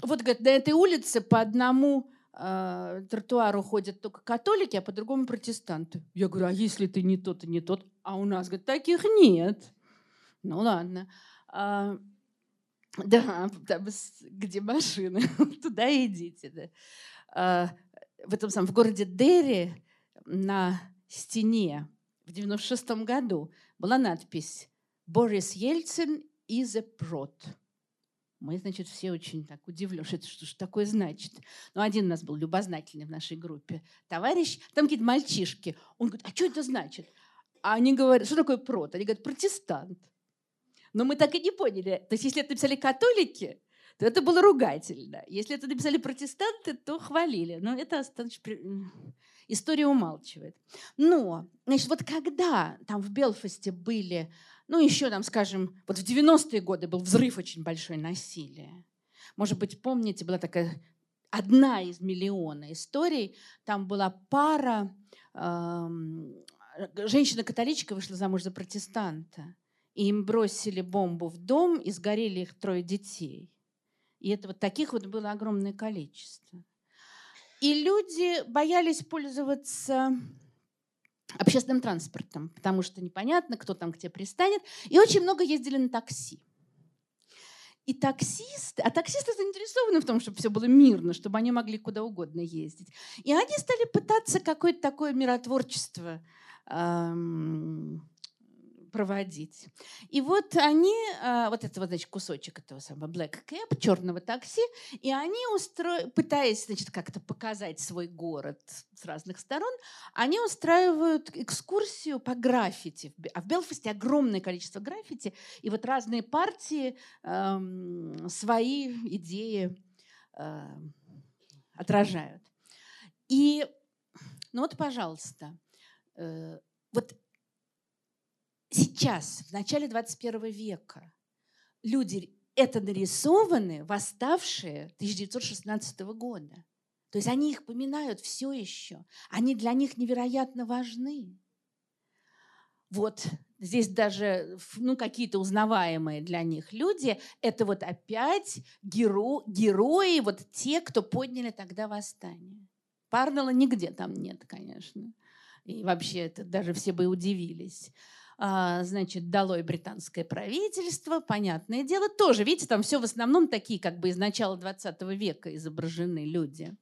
Вот, говорит, на этой улице по одному э, тротуару ходят только католики, а по другому протестанты. Я говорю, а если ты не тот и не тот? А у нас, говорит, таких нет. Ну ладно. А, да, там, где машины, туда идите. Да. А, в этом самом, в городе Дерри на стене в 96 году была надпись «Борис Ельцин is a prot». Мы, значит, все очень так удивлены, что что же такое значит. Но один у нас был любознательный в нашей группе товарищ, там какие-то мальчишки. Он говорит, а что это значит? А они говорят, что такое прот? Они говорят, протестант. Но мы так и не поняли. То есть если это написали католики, то это было ругательно. Если это написали протестанты, то хвалили. Но это история умалчивает. Но, значит, вот когда там в Белфасте были, ну, еще там, скажем, вот в 90-е годы был взрыв очень большой насилия. Может быть, помните, была такая одна из миллиона историй. Там была пара, эм, женщина-католичка вышла замуж за протестанта. И им бросили бомбу в дом, и сгорели их трое детей. И это вот таких вот было огромное количество. И люди боялись пользоваться общественным транспортом, потому что непонятно, кто там к тебе пристанет. И очень много ездили на такси. И таксисты, а таксисты заинтересованы в том, чтобы все было мирно, чтобы они могли куда угодно ездить. И они стали пытаться какое-то такое миротворчество эм, проводить. И вот они, а, вот это вот, значит, кусочек этого самого Black Cab, черного такси, и они, устро... пытаясь, значит, как-то показать свой город с разных сторон, они устраивают экскурсию по граффити. А в Белфасте огромное количество граффити, и вот разные партии эм, свои идеи э, отражают. И, ну вот, пожалуйста, э, вот сейчас, в начале 21 века, люди это нарисованы, восставшие 1916 года. То есть они их поминают все еще. Они для них невероятно важны. Вот здесь даже ну, какие-то узнаваемые для них люди, это вот опять геро, герои, вот те, кто подняли тогда восстание. Парнелла нигде там нет, конечно. И вообще это даже все бы удивились. А, значит, долой британское правительство, понятное дело, тоже, видите, там все в основном такие, как бы из начала 20 века изображены люди.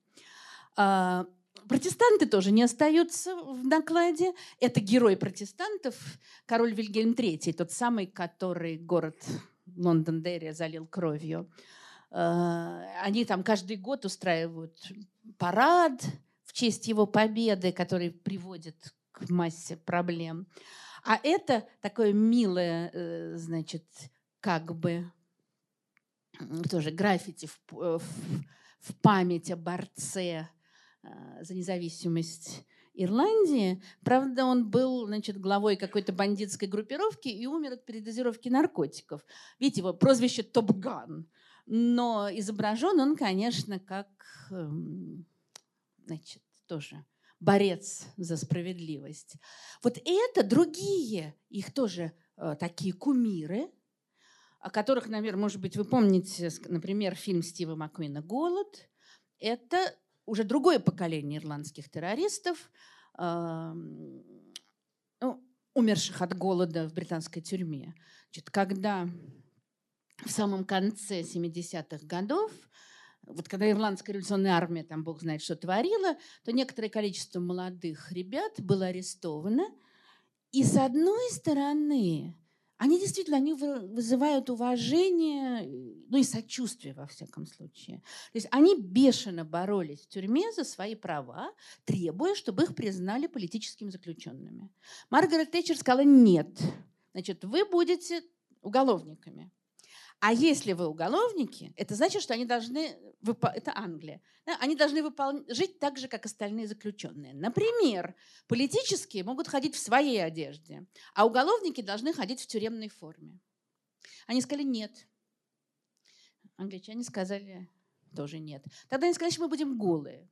А, протестанты тоже не остаются в накладе. Это герой протестантов, король Вильгельм III, тот самый, который город Лондон-Дерри залил кровью. А, они там каждый год устраивают парад в честь его победы, который приводит к массе проблем. А это такое милое, э, значит, как бы тоже граффити в, э, в, в память о борце э, за независимость Ирландии. Правда, он был значит, главой какой-то бандитской группировки и умер от передозировки наркотиков. Видите, его прозвище Топган. Но изображен он, конечно, как эм, значит, тоже борец за справедливость. Вот это другие, их тоже э, такие кумиры, о которых, наверное, может быть, вы помните, например, фильм Стива Маккуина «Голод». Это уже другое поколение ирландских террористов, э, ну, умерших от голода в британской тюрьме. Значит, когда в самом конце 70-х годов вот когда Ирландская революционная армия, там бог знает, что творила, то некоторое количество молодых ребят было арестовано. И с одной стороны, они действительно они вызывают уважение, ну и сочувствие во всяком случае. То есть они бешено боролись в тюрьме за свои права, требуя, чтобы их признали политическими заключенными. Маргарет Тэтчер сказала нет. Значит, вы будете уголовниками. А если вы уголовники, это значит, что они должны, это Англия, они должны выпол... жить так же, как остальные заключенные. Например, политические могут ходить в своей одежде, а уголовники должны ходить в тюремной форме. Они сказали нет. Англичане сказали тоже нет. Тогда они сказали, что мы будем голые.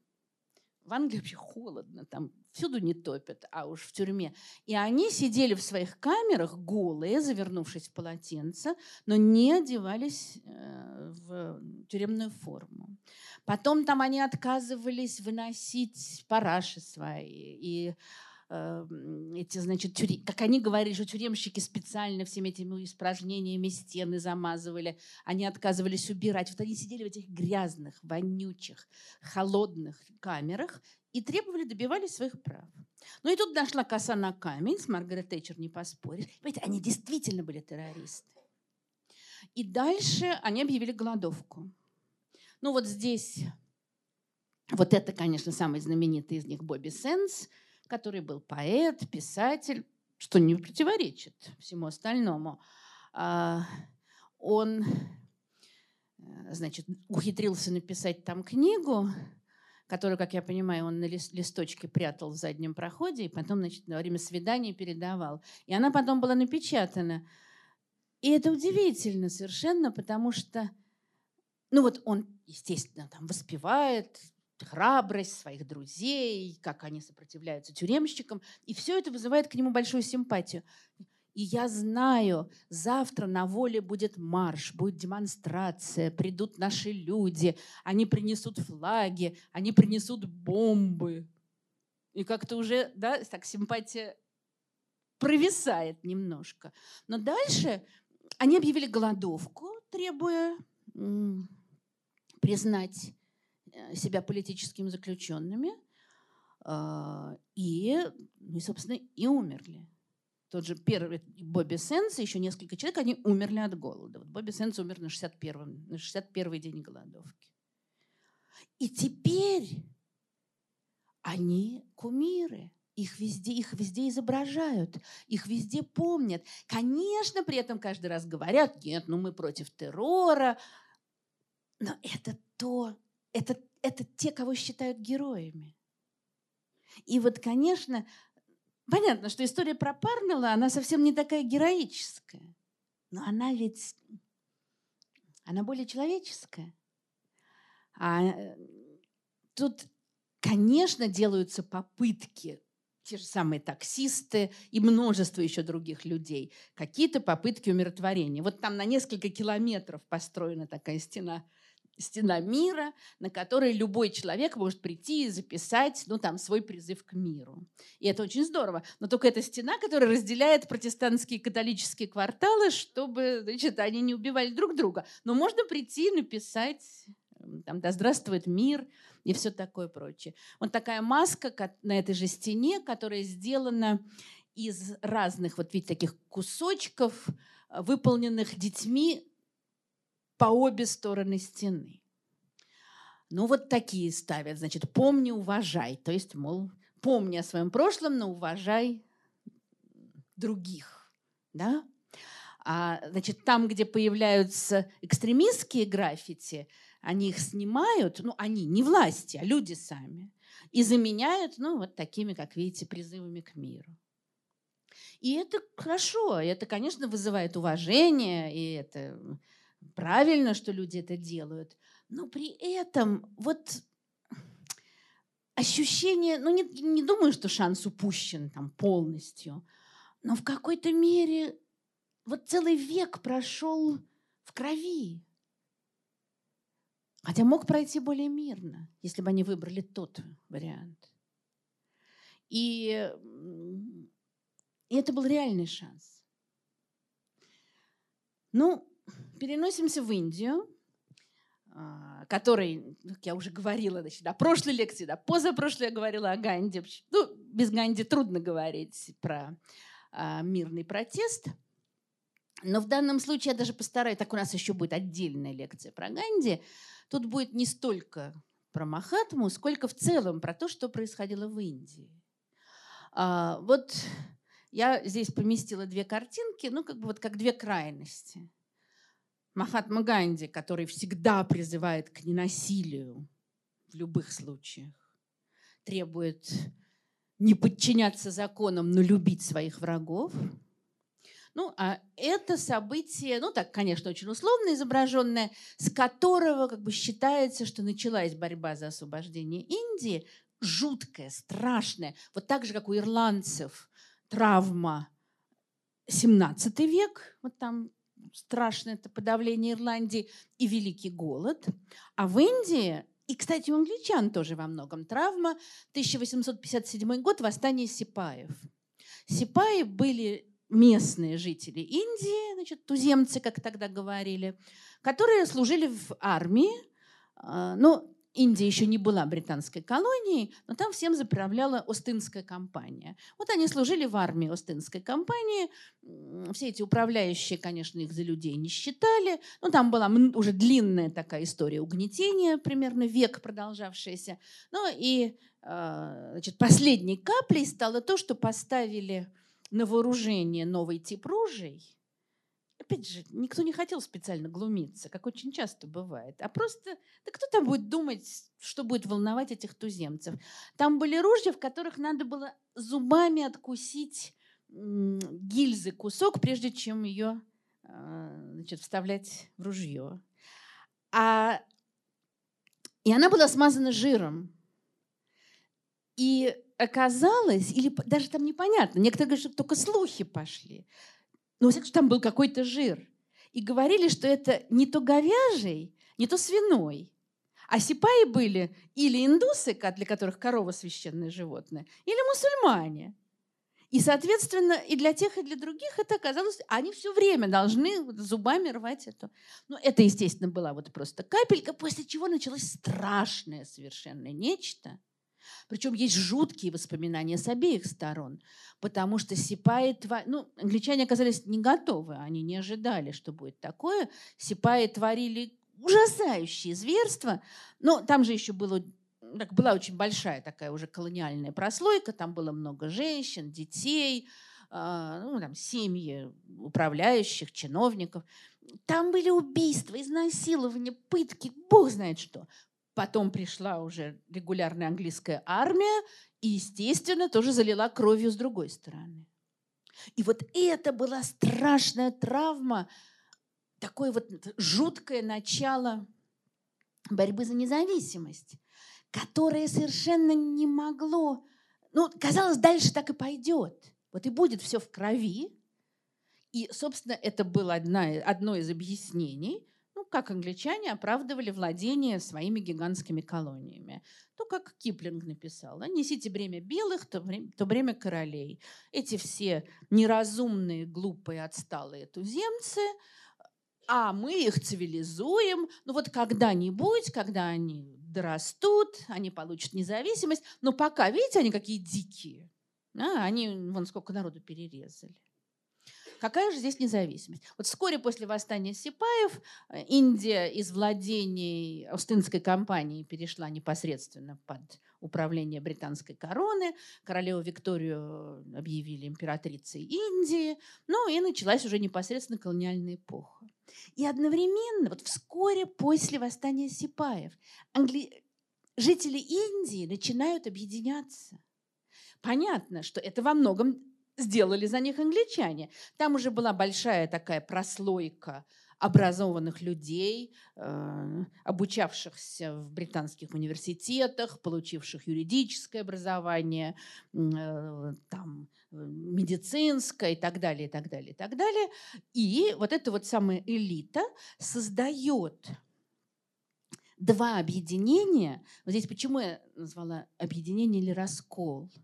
В Англии вообще холодно, там всюду не топят, а уж в тюрьме. И они сидели в своих камерах голые, завернувшись в полотенце, но не одевались э, в тюремную форму. Потом там они отказывались выносить параши свои и эти, значит, тюре... как они говорили, что тюремщики специально всеми этими испражнениями стены замазывали, они отказывались убирать. Вот они сидели в этих грязных, вонючих, холодных камерах и требовали, добивались своих прав. Ну и тут нашла коса на камень, с Маргарет Тэтчер не поспорить. Понимаете, они действительно были террористы. И дальше они объявили голодовку. Ну вот здесь, вот это, конечно, самый знаменитый из них Бобби Сенс – который был поэт, писатель, что не противоречит всему остальному. А, он, э, значит, ухитрился написать там книгу, которую, как я понимаю, он на листочке прятал в заднем проходе и потом, значит, во время свидания передавал. И она потом была напечатана. И это удивительно совершенно, потому что, ну вот он, естественно, там воспевает храбрость своих друзей, как они сопротивляются тюремщикам. И все это вызывает к нему большую симпатию. И я знаю, завтра на воле будет марш, будет демонстрация, придут наши люди, они принесут флаги, они принесут бомбы. И как-то уже, да, так симпатия провисает немножко. Но дальше они объявили голодовку, требуя признать себя политическими заключенными. А, и, ну и, собственно, и умерли. Тот же первый Бобби Сенс и еще несколько человек, они умерли от голода. Вот Бобби Сенс умер на 61-м, на 61 день голодовки. И теперь они кумиры. Их везде, их везде изображают, их везде помнят. Конечно, при этом каждый раз говорят, нет, ну мы против террора. Но это то, это, это те, кого считают героями. И вот, конечно, понятно, что история про Парнелла, она совсем не такая героическая. Но она ведь, она более человеческая. А э, тут, конечно, делаются попытки те же самые таксисты и множество еще других людей, какие-то попытки умиротворения. Вот там на несколько километров построена такая стена стена мира, на которой любой человек может прийти и записать ну, там, свой призыв к миру. И это очень здорово. Но только эта стена, которая разделяет протестантские и католические кварталы, чтобы значит, они не убивали друг друга. Но можно прийти и написать там, «Да здравствует мир», и все такое прочее. Вот такая маска на этой же стене, которая сделана из разных вот видите, таких кусочков, выполненных детьми по обе стороны стены. Ну, вот такие ставят. Значит, помни, уважай. То есть, мол, помни о своем прошлом, но уважай других. Да? А, значит, там, где появляются экстремистские граффити, они их снимают, ну, они, не власти, а люди сами, и заменяют, ну, вот такими, как видите, призывами к миру. И это хорошо, это, конечно, вызывает уважение, и это правильно, что люди это делают. Но при этом вот ощущение, ну не, не думаю, что шанс упущен там полностью, но в какой-то мере вот целый век прошел в крови. Хотя мог пройти более мирно, если бы они выбрали тот вариант. И, и это был реальный шанс. Ну, переносимся в Индию, а, который, как я уже говорила, значит, на прошлой лекции, да, позапрошлой я говорила о Ганди. Ну, без Ганди трудно говорить про а, мирный протест. Но в данном случае я даже постараюсь, так у нас еще будет отдельная лекция про Ганди, тут будет не столько про Махатму, сколько в целом про то, что происходило в Индии. А, вот я здесь поместила две картинки, ну, как бы вот как две крайности. Махатма Ганди, который всегда призывает к ненасилию в любых случаях, требует не подчиняться законам, но любить своих врагов – ну, а это событие, ну так, конечно, очень условно изображенное, с которого как бы считается, что началась борьба за освобождение Индии, жуткая, страшная, вот так же, как у ирландцев, травма 17 век, вот там страшное это подавление Ирландии и Великий голод. А в Индии, и, кстати, у англичан тоже во многом травма, 1857 год, восстание сипаев. Сипаи были местные жители Индии, значит, туземцы, как тогда говорили, которые служили в армии. А, ну, Индия еще не была британской колонией, но там всем заправляла Остинская компания. Вот они служили в армии Остинской компании. Все эти управляющие, конечно, их за людей не считали. Но там была уже длинная такая история угнетения, примерно век продолжавшаяся. Ну и а, значит, последней каплей стало то, что поставили на вооружение новый тип ружей, опять же, никто не хотел специально глумиться, как очень часто бывает, а просто, да кто там будет думать, что будет волновать этих туземцев? Там были ружья, в которых надо было зубами откусить гильзы кусок, прежде чем ее а, значит, вставлять в ружье. А И она была смазана жиром. И оказалось, или даже там непонятно, некоторые говорят, что только слухи пошли. Но, во всяком случае, там был какой-то жир. И говорили, что это не то говяжий, не то свиной. А сипаи были или индусы, для которых корова священное животное, или мусульмане. И, соответственно, и для тех, и для других это оказалось, они все время должны зубами рвать это. Ну, это, естественно, была вот просто капелька, после чего началось страшное совершенно нечто. Причем есть жуткие воспоминания с обеих сторон, потому что сипаи, ну, англичане оказались не готовы, они не ожидали, что будет такое. Сипаи творили ужасающие зверства, но там же еще было так, была очень большая такая уже колониальная прослойка, там было много женщин, детей, э, ну, там, семьи управляющих, чиновников. Там были убийства, изнасилования, пытки, бог знает что. Потом пришла уже регулярная английская армия и, естественно, тоже залила кровью с другой стороны. И вот это была страшная травма, такое вот жуткое начало борьбы за независимость которое совершенно не могло, ну, казалось, дальше так и пойдет. Вот и будет все в крови. И, собственно, это было одна, одно из объяснений, как англичане оправдывали владение своими гигантскими колониями. То, как Киплинг написал, да, «Несите бремя белых, то бремя, то бремя королей». Эти все неразумные, глупые, отсталые туземцы – а мы их цивилизуем. Ну вот когда-нибудь, когда они дорастут, они получат независимость. Но пока, видите, они какие дикие. А, они вон сколько народу перерезали. Какая же здесь независимость? Вот вскоре после восстания Сипаев э, Индия из владений Остинской компании перешла непосредственно под управление британской короны. Королеву Викторию объявили императрицей Индии. Ну и началась уже непосредственно колониальная эпоха. И одновременно, вот вскоре после восстания Сипаев, англи... жители Индии начинают объединяться. Понятно, что это во многом сделали за них англичане. Там уже была большая такая прослойка образованных людей, э, обучавшихся в британских университетах, получивших юридическое образование, э, там, медицинское и так далее, и так далее, и так далее. И вот эта вот самая элита создает два объединения. Вот здесь почему я назвала объединение или раскол –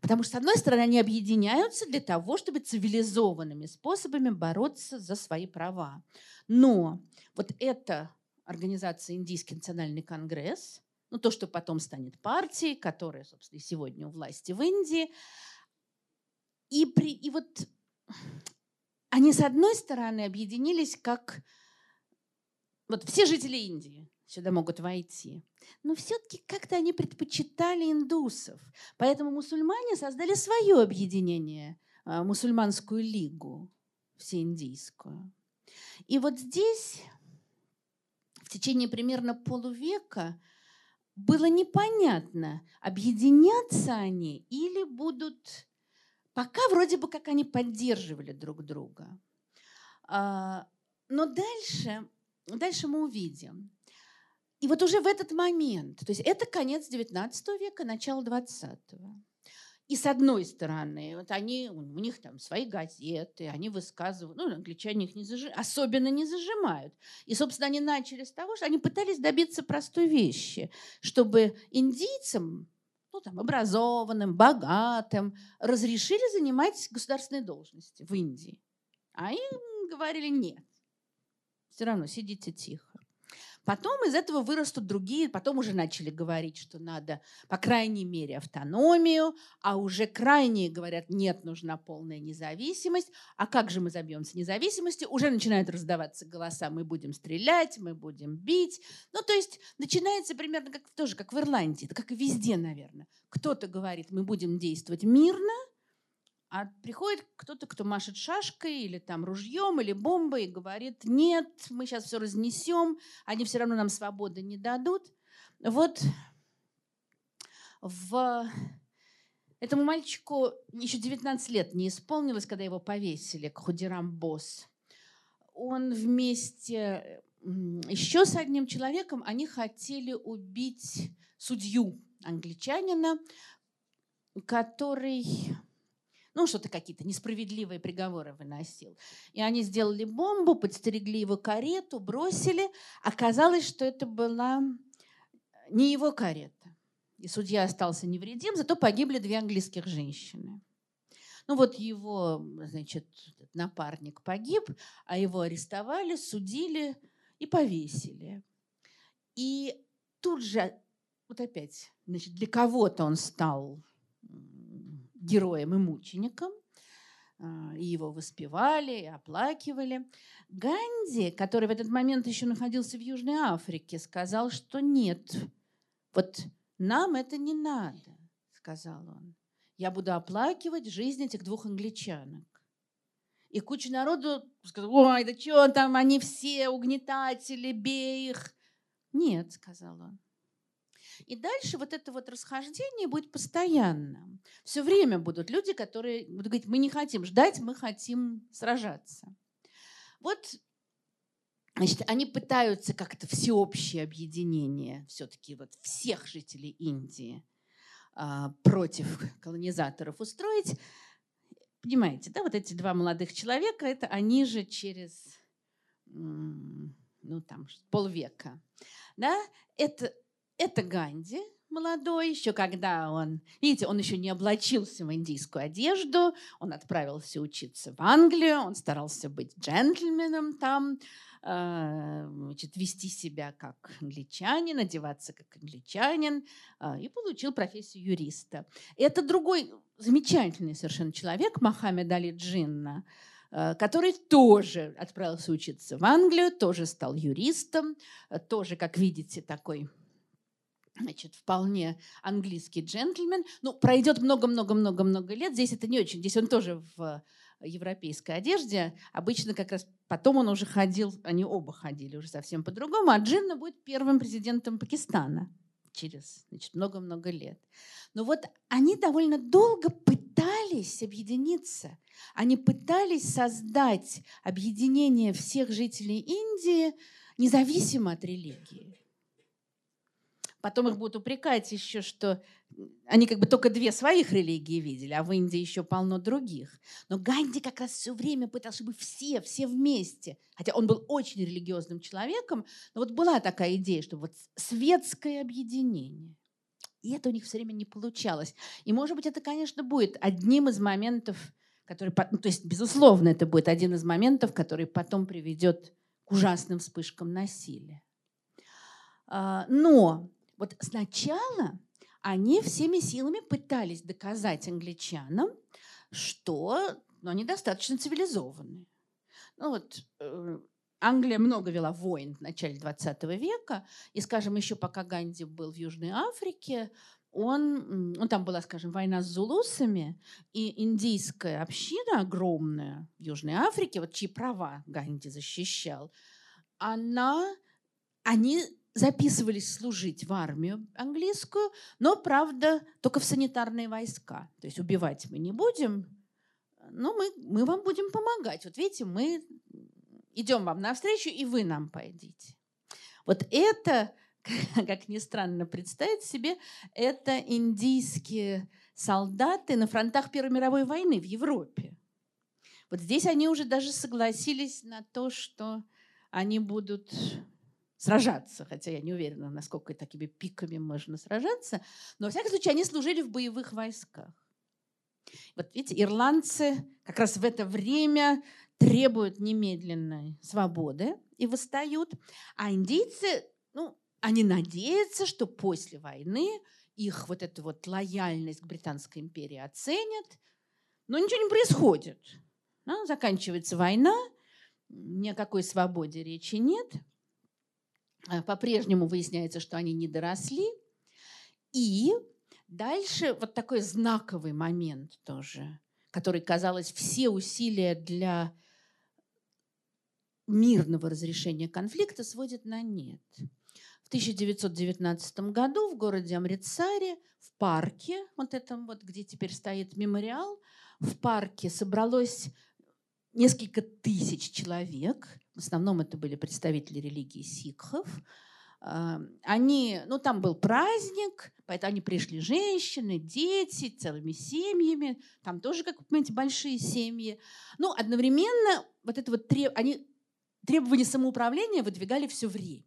Потому что, с одной стороны, они объединяются для того, чтобы цивилизованными способами бороться за свои права. Но вот эта организация Индийский национальный конгресс, ну, то, что потом станет партией, которая, собственно, сегодня у власти в Индии, и, при, и вот они, с одной стороны, объединились как вот все жители Индии, сюда могут войти. Но все-таки как-то они предпочитали индусов. Поэтому мусульмане создали свое объединение, а, мусульманскую лигу всеиндийскую. И вот здесь в течение примерно полувека было непонятно, объединятся они или будут... Пока вроде бы как они поддерживали друг друга. А, но дальше, дальше мы увидим. И вот уже в этот момент, то есть это конец XIX века, начало XX. И с одной стороны, вот они, у них там свои газеты, они высказывают, ну, англичане их не зажи, особенно не зажимают. И, собственно, они начали с того, что они пытались добиться простой вещи, чтобы индийцам, ну, там, образованным, богатым, разрешили занимать государственные должности в Индии. А им говорили нет. Все равно сидите тихо. Потом из этого вырастут другие, потом уже начали говорить, что надо, по крайней мере, автономию, а уже крайние говорят, нет, нужна полная независимость. А как же мы забьемся независимости? Уже начинают раздаваться голоса, мы будем стрелять, мы будем бить. Ну, то есть начинается примерно как, тоже как в Ирландии, как и везде, наверное. Кто-то говорит, мы будем действовать мирно, а приходит кто-то, кто машет шашкой или там ружьем или бомбой и говорит, нет, мы сейчас все разнесем, они все равно нам свободы не дадут. Вот в этому мальчику еще 19 лет не исполнилось, когда его повесили к Худирам Босс. Он вместе еще с одним человеком они хотели убить судью англичанина, который ну, что-то какие-то несправедливые приговоры выносил. И они сделали бомбу, подстерегли его карету, бросили. Оказалось, что это была не его карета. И судья остался невредим, зато погибли две английских женщины. Ну вот его, значит, напарник погиб, а его арестовали, судили и повесили. И тут же, вот опять, значит, для кого-то он стал героем и мучеником, а, и его воспевали, и оплакивали. Ганди, который в этот момент еще находился в Южной Африке, сказал, что нет, вот нам это не надо, сказал он. Я буду оплакивать жизнь этих двух англичанок. И куча народу сказала, ой, да что там, они все угнетатели, бей их. Нет, сказал он. И дальше вот это вот расхождение будет постоянно. Все время будут люди, которые будут говорить, мы не хотим ждать, мы хотим сражаться. Вот Значит, они пытаются как-то всеобщее объединение все-таки вот всех жителей Индии а, против колонизаторов устроить. Понимаете, да, вот эти два молодых человека, это они же через ну, там, полвека. Да? Это это Ганди, молодой, еще когда он, видите, он еще не облачился в индийскую одежду, он отправился учиться в Англию, он старался быть джентльменом там, э, значит, вести себя как англичанин, одеваться как англичанин, э, и получил профессию юриста. Это другой замечательный совершенно человек, Мохаммед Али Джинна, э, который тоже отправился учиться в Англию, тоже стал юристом, тоже, как видите, такой значит, вполне английский джентльмен. Ну, пройдет много-много-много-много лет. Здесь это не очень. Здесь он тоже в европейской одежде. Обычно как раз потом он уже ходил, они оба ходили уже совсем по-другому. А Джинна будет первым президентом Пакистана через много-много лет. Но вот они довольно долго пытались объединиться. Они пытались создать объединение всех жителей Индии независимо от религии. Потом их будут упрекать еще, что они как бы только две своих религии видели, а в Индии еще полно других. Но Ганди как раз все время пытался, чтобы все, все вместе. Хотя он был очень религиозным человеком, но вот была такая идея, что вот светское объединение. И это у них все время не получалось. И, может быть, это, конечно, будет одним из моментов, который, ну, то есть, безусловно, это будет один из моментов, который потом приведет к ужасным вспышкам насилия. А, но вот сначала они всеми силами пытались доказать англичанам, что ну, они достаточно цивилизованные. Ну вот э, Англия много вела войн в начале 20 века, и, скажем, еще пока Ганди был в Южной Африке, он, ну, там была, скажем, война с зулусами, и индийская община огромная в Южной Африке, вот чьи права Ганди защищал, она, они записывались служить в армию английскую, но, правда, только в санитарные войска. То есть убивать мы не будем, но мы, мы вам будем помогать. Вот видите, мы идем вам навстречу, и вы нам пойдите. Вот это, как ни странно представить себе, это индийские солдаты на фронтах Первой мировой войны в Европе. Вот здесь они уже даже согласились на то, что они будут сражаться, хотя я не уверена, насколько такими пиками можно сражаться, но, во всяком случае, они служили в боевых войсках. Вот видите, ирландцы как раз в это время требуют немедленной свободы и восстают, а индийцы, ну, они надеются, что после войны их вот эту вот лояльность к Британской империи оценят, но ничего не происходит. Ну, заканчивается война, ни о какой свободе речи нет – по-прежнему выясняется, что они не доросли. И дальше вот такой знаковый момент тоже, который, казалось, все усилия для мирного разрешения конфликта сводят на нет. В 1919 году в городе Амрицаре, в парке, вот этом вот, где теперь стоит мемориал, в парке собралось несколько тысяч человек, в основном это были представители религии сикхов, они, ну там был праздник, поэтому они пришли женщины, дети, целыми семьями, там тоже, как вы понимаете, большие семьи. Ну, одновременно вот это вот треб... они требования самоуправления выдвигали все время.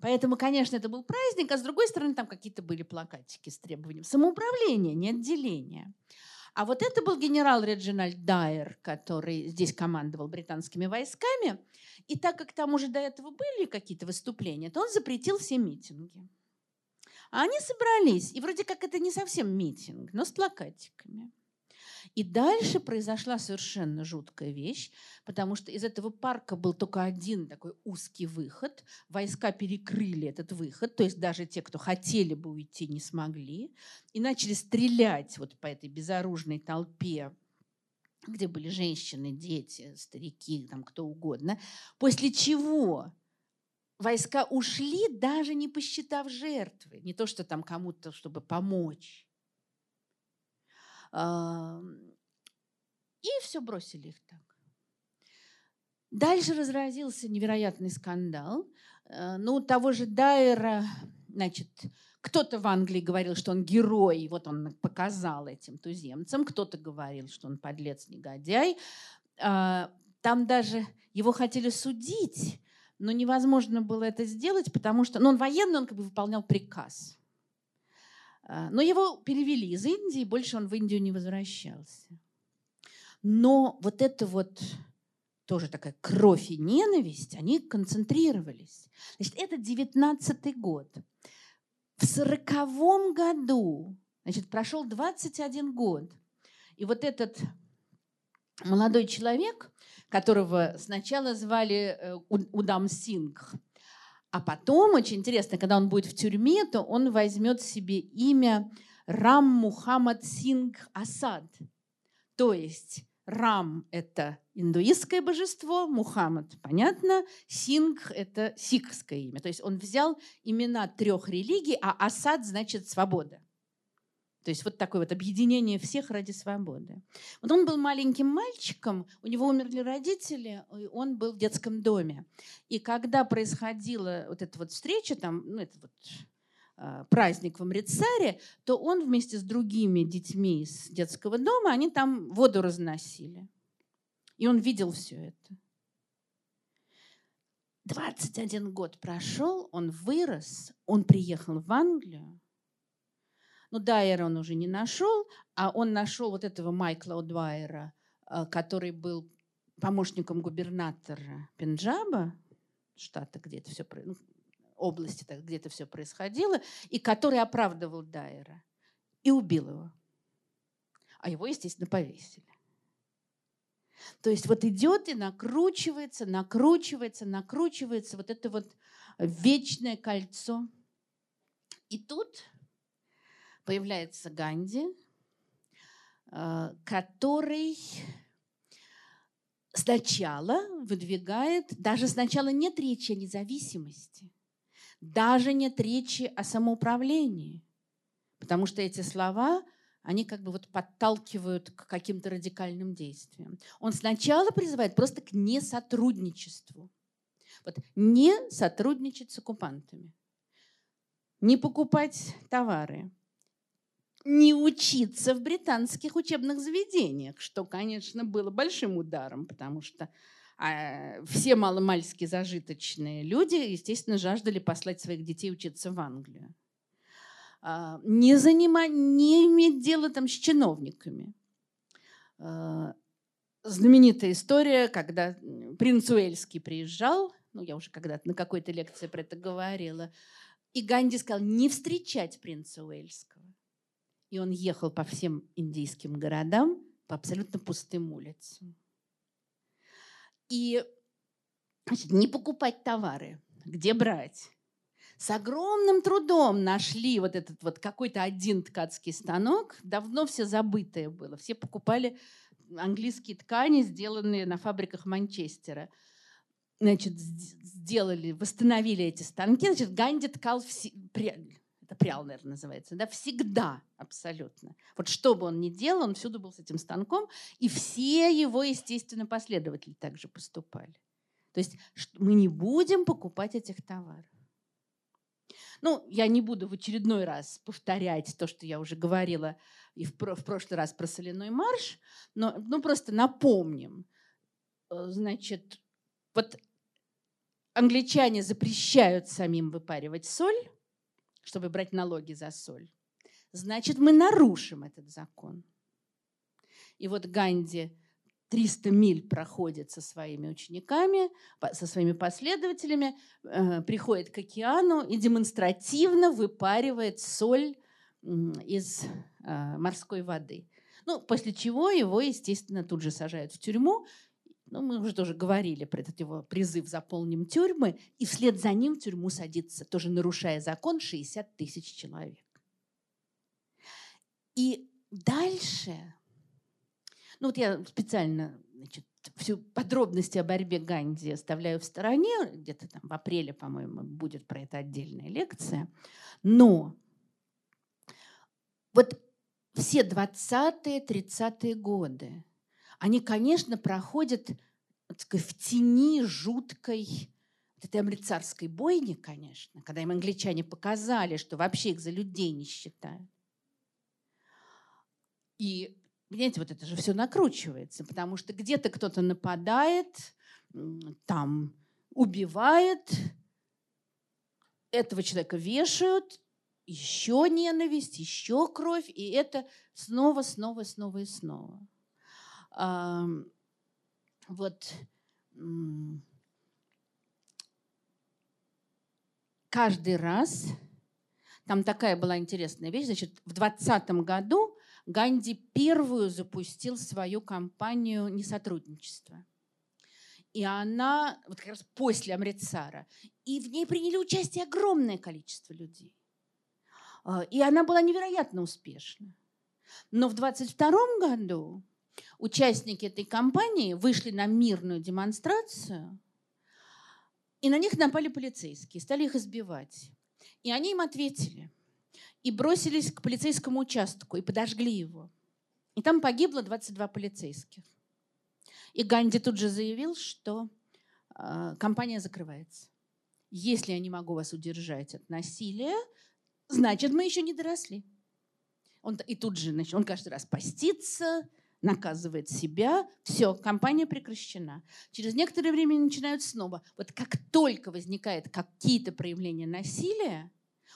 Поэтому, конечно, это был праздник, а с другой стороны, там какие-то были плакатики с требованием самоуправления, не отделения. А вот это был генерал Реджинальд Дайер, который здесь командовал британскими войсками. И так как там уже до этого были какие-то выступления, то он запретил все митинги. А они собрались, и вроде как это не совсем митинг, но с плакатиками. И дальше произошла совершенно жуткая вещь, потому что из этого парка был только один такой узкий выход. Войска перекрыли этот выход, то есть даже те, кто хотели бы уйти, не смогли. И начали стрелять вот по этой безоружной толпе где были женщины, дети, старики, там кто угодно. После чего войска ушли, даже не посчитав жертвы. Не то, что там кому-то, чтобы помочь. И все бросили их так. Дальше разразился невероятный скандал. Э, ну, того же Дайера, значит, кто-то в Англии говорил, что он герой, вот он показал этим туземцам, кто-то говорил, что он подлец, негодяй. А, там даже его хотели судить, но невозможно было это сделать, потому что ну, он военный, он как бы выполнял приказ. А, но его перевели из Индии, больше он в Индию не возвращался. Но вот это вот тоже такая кровь и ненависть, они концентрировались. Значит, это 19 год. В сороковом году, значит, прошел 21 год, и вот этот молодой человек, которого сначала звали э, Удам Сингх, а потом, очень интересно, когда он будет в тюрьме, то он возьмет себе имя Рам Мухаммад Сингх Асад. То есть Рам – это индуистское божество, Мухаммад, понятно, Сингх – это сикхское имя. То есть он взял имена трех религий, а Асад значит свобода. То есть вот такое вот объединение всех ради свободы. Вот он был маленьким мальчиком, у него умерли родители, он был в детском доме. И когда происходила вот эта вот встреча, там, ну, это вот а, праздник в Амрицаре, то он вместе с другими детьми из детского дома, они там воду разносили. И он видел все это. 21 год прошел, он вырос, он приехал в Англию, ну, Дайера он уже не нашел, а он нашел вот этого Майкла Удвайера, э, который был помощником губернатора Пенджаба, штата, где это все, ну, области, где это все происходило, и который оправдывал Дайера и убил его. А его, естественно, повесили. То есть вот идет и накручивается, накручивается, накручивается вот это вот вечное кольцо. И тут появляется Ганди, э, который сначала выдвигает, даже сначала нет речи о независимости, даже нет речи о самоуправлении, потому что эти слова, они как бы вот подталкивают к каким-то радикальным действиям. Он сначала призывает просто к несотрудничеству. Вот не сотрудничать с оккупантами, не покупать товары, не учиться в британских учебных заведениях, что, конечно, было большим ударом, потому что а, все маломальски зажиточные люди, естественно, жаждали послать своих детей учиться в Англию. А, не, занимать, не иметь дела там с чиновниками. А, знаменитая история, когда принц Уэльский приезжал, ну, я уже когда-то на какой-то лекции про это говорила, и Ганди сказал не встречать принца Уэльского. И он ехал по всем индийским городам, по абсолютно пустым улицам. И значит, не покупать товары, где брать. С огромным трудом нашли вот этот вот какой-то один ткацкий станок. Давно все забытое было. Все покупали английские ткани, сделанные на фабриках Манчестера. Значит, сделали, восстановили эти станки. Значит, Ганди ткал все, это прял, наверное, называется, да, всегда абсолютно. Вот что бы он ни делал, он всюду был с этим станком, и все его, естественно, последователи также поступали. То есть мы не будем покупать этих товаров. Ну, я не буду в очередной раз повторять то, что я уже говорила и в, в прошлый раз про соляной марш, но ну, просто напомним. Э, значит, вот англичане запрещают самим выпаривать соль, чтобы брать налоги за соль. Значит, мы нарушим этот закон. И вот Ганди 300 миль проходит со своими учениками, со своими последователями, э, приходит к океану и демонстративно выпаривает соль из э, морской воды. Ну, после чего его, естественно, тут же сажают в тюрьму. Ну, мы уже тоже говорили про этот его призыв «заполним тюрьмы», и вслед за ним в тюрьму садится, тоже нарушая закон, 60 тысяч человек. И дальше ну вот я специально значит, всю подробности о борьбе Ганди оставляю в стороне. Где-то там в апреле, по-моему, будет про это отдельная лекция. Но вот все 20-е, 30-е годы, они, конечно, проходят в тени жуткой вот этой амрицарской бойни, конечно, когда им англичане показали, что вообще их за людей не считают. И Понимаете, вот это же все накручивается, потому что где-то кто-то нападает, там убивает, этого человека вешают, еще ненависть, еще кровь, и это снова, снова, снова и снова. А, вот каждый раз, там такая была интересная вещь, значит, в 2020 году Ганди первую запустил свою кампанию несотрудничества. И она, вот как раз после Амрицара, и в ней приняли участие огромное количество людей. А, и она была невероятно успешна. Но в 22 году участники этой кампании вышли на мирную демонстрацию, и на них напали полицейские, стали их избивать. И они им ответили – и бросились к полицейскому участку и подожгли его. И там погибло 22 полицейских. И Ганди тут же заявил, что э, компания закрывается. Если я не могу вас удержать от насилия, значит, мы еще не доросли. Он, и тут же значит, он каждый раз постится, наказывает себя. Все, компания прекращена. Через некоторое время начинают снова. Вот как только возникает какие-то проявления насилия,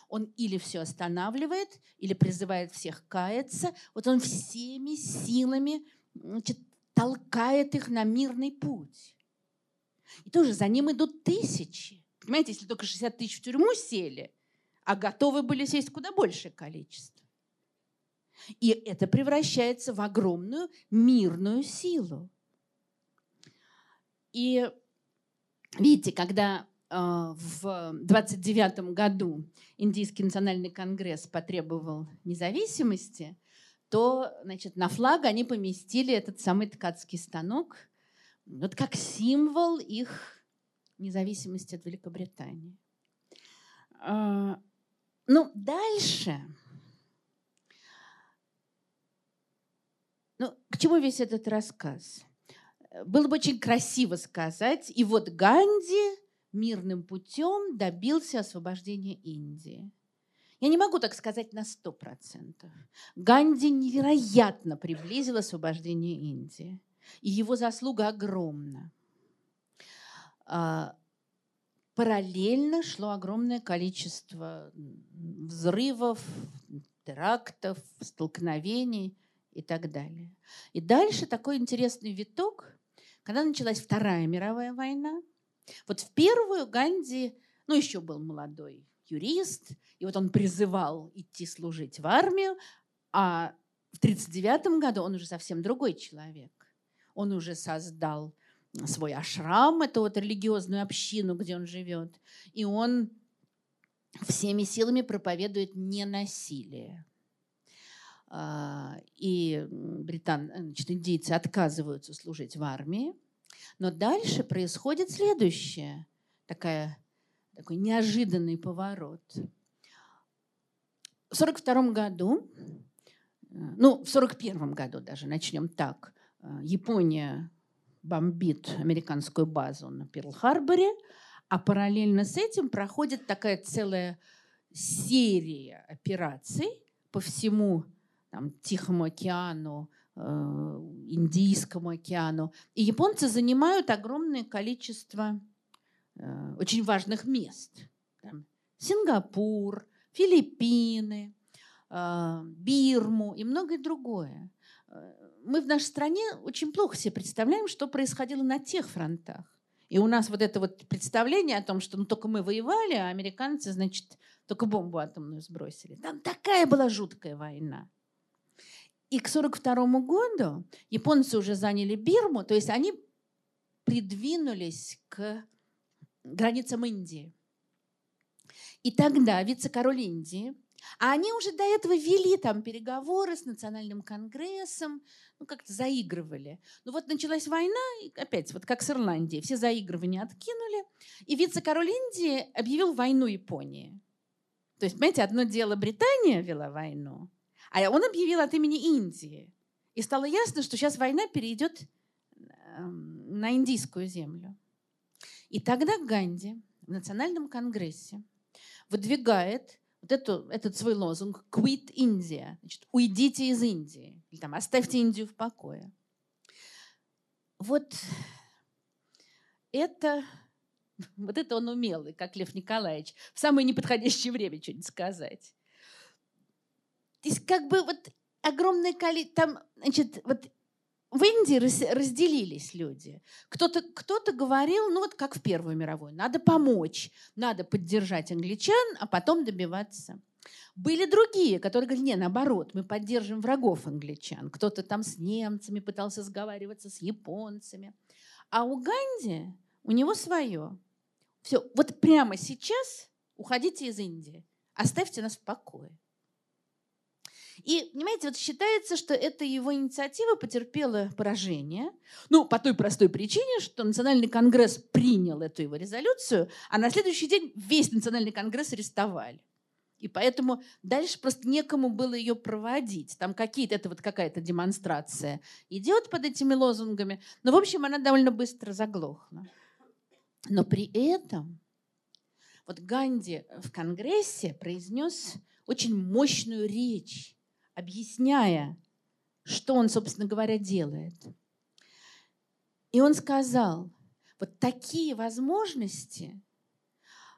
он или все останавливает, или призывает всех каяться. Вот он всеми силами значит, толкает их на мирный путь. И тоже за ним идут тысячи. Понимаете, если только 60 тысяч в тюрьму сели, а готовы были сесть куда большее количество. И это превращается в огромную мирную силу. И видите, когда а, в 29 году Индийский национальный конгресс потребовал независимости, то значит, на флаг они поместили этот самый ткацкий станок вот как символ их независимости от Великобритании. А, ну, дальше. Ну, к чему весь этот рассказ? Было бы очень красиво сказать, и вот Ганди мирным путем добился освобождения Индии. Я не могу так сказать на сто процентов. Ганди невероятно приблизил освобождение Индии. И его заслуга огромна. А, параллельно шло огромное количество взрывов, терактов, столкновений и так далее. И дальше такой интересный виток, когда началась Вторая мировая война – вот в первую Ганди, ну, еще был молодой юрист, и вот он призывал идти служить в армию, а в 1939 году он уже совсем другой человек. Он уже создал свой ашрам, эту вот религиозную общину, где он живет, и он всеми силами проповедует ненасилие. А, и британ, значит, индейцы отказываются служить в армии, но дальше происходит следующее, такая, такой неожиданный поворот. В 1942 году, ну, в 1941 году даже, начнем так, Япония бомбит американскую базу на Перл-Харборе, а параллельно с этим проходит такая целая серия операций по всему там, Тихому океану, э, Индийскому океану. И японцы занимают огромное количество э, очень важных мест. Там, Сингапур, Филиппины, э, Бирму и многое другое. Мы в нашей стране очень плохо себе представляем, что происходило на тех фронтах. И у нас вот это вот представление о том, что ну, только мы воевали, а американцы, значит, только бомбу атомную сбросили. Там такая была жуткая война. И к 1942 году японцы уже заняли Бирму, то есть они придвинулись к границам Индии. И тогда вице-король Индии, а они уже до этого вели там переговоры с национальным конгрессом, ну, как-то заигрывали. Ну, вот началась война, и опять, вот как с Ирландией, все заигрывания откинули, и вице-король Индии объявил войну Японии. То есть, понимаете, одно дело Британия вела войну, а он объявил от имени Индии. И стало ясно, что сейчас война перейдет эм, на индийскую землю. И тогда Ганди в Национальном конгрессе выдвигает вот эту, этот свой лозунг «Quit India», значит, «Уйдите из Индии», или там «Оставьте Индию в покое». Вот это, вот это он умелый, как Лев Николаевич, в самое неподходящее время что-нибудь сказать. Есть как бы вот огромное количество, там, значит, вот в Индии разделились люди. Кто-то кто говорил, ну вот как в Первую мировую, надо помочь, надо поддержать англичан, а потом добиваться. Были другие, которые говорили, не, наоборот, мы поддержим врагов англичан. Кто-то там с немцами пытался сговариваться, с японцами. А у Ганди, у него свое. Все, вот прямо сейчас уходите из Индии, оставьте нас в покое. И, понимаете, вот считается, что эта его инициатива потерпела поражение. Ну, по той простой причине, что Национальный конгресс принял эту его резолюцию, а на следующий день весь Национальный конгресс арестовали. И поэтому дальше просто некому было ее проводить. Там какие-то, это вот какая-то демонстрация идет под этими лозунгами. Но, в общем, она довольно быстро заглохла. Но при этом вот Ганди в Конгрессе произнес очень мощную речь объясняя, что он, собственно говоря, делает. И он сказал, вот такие возможности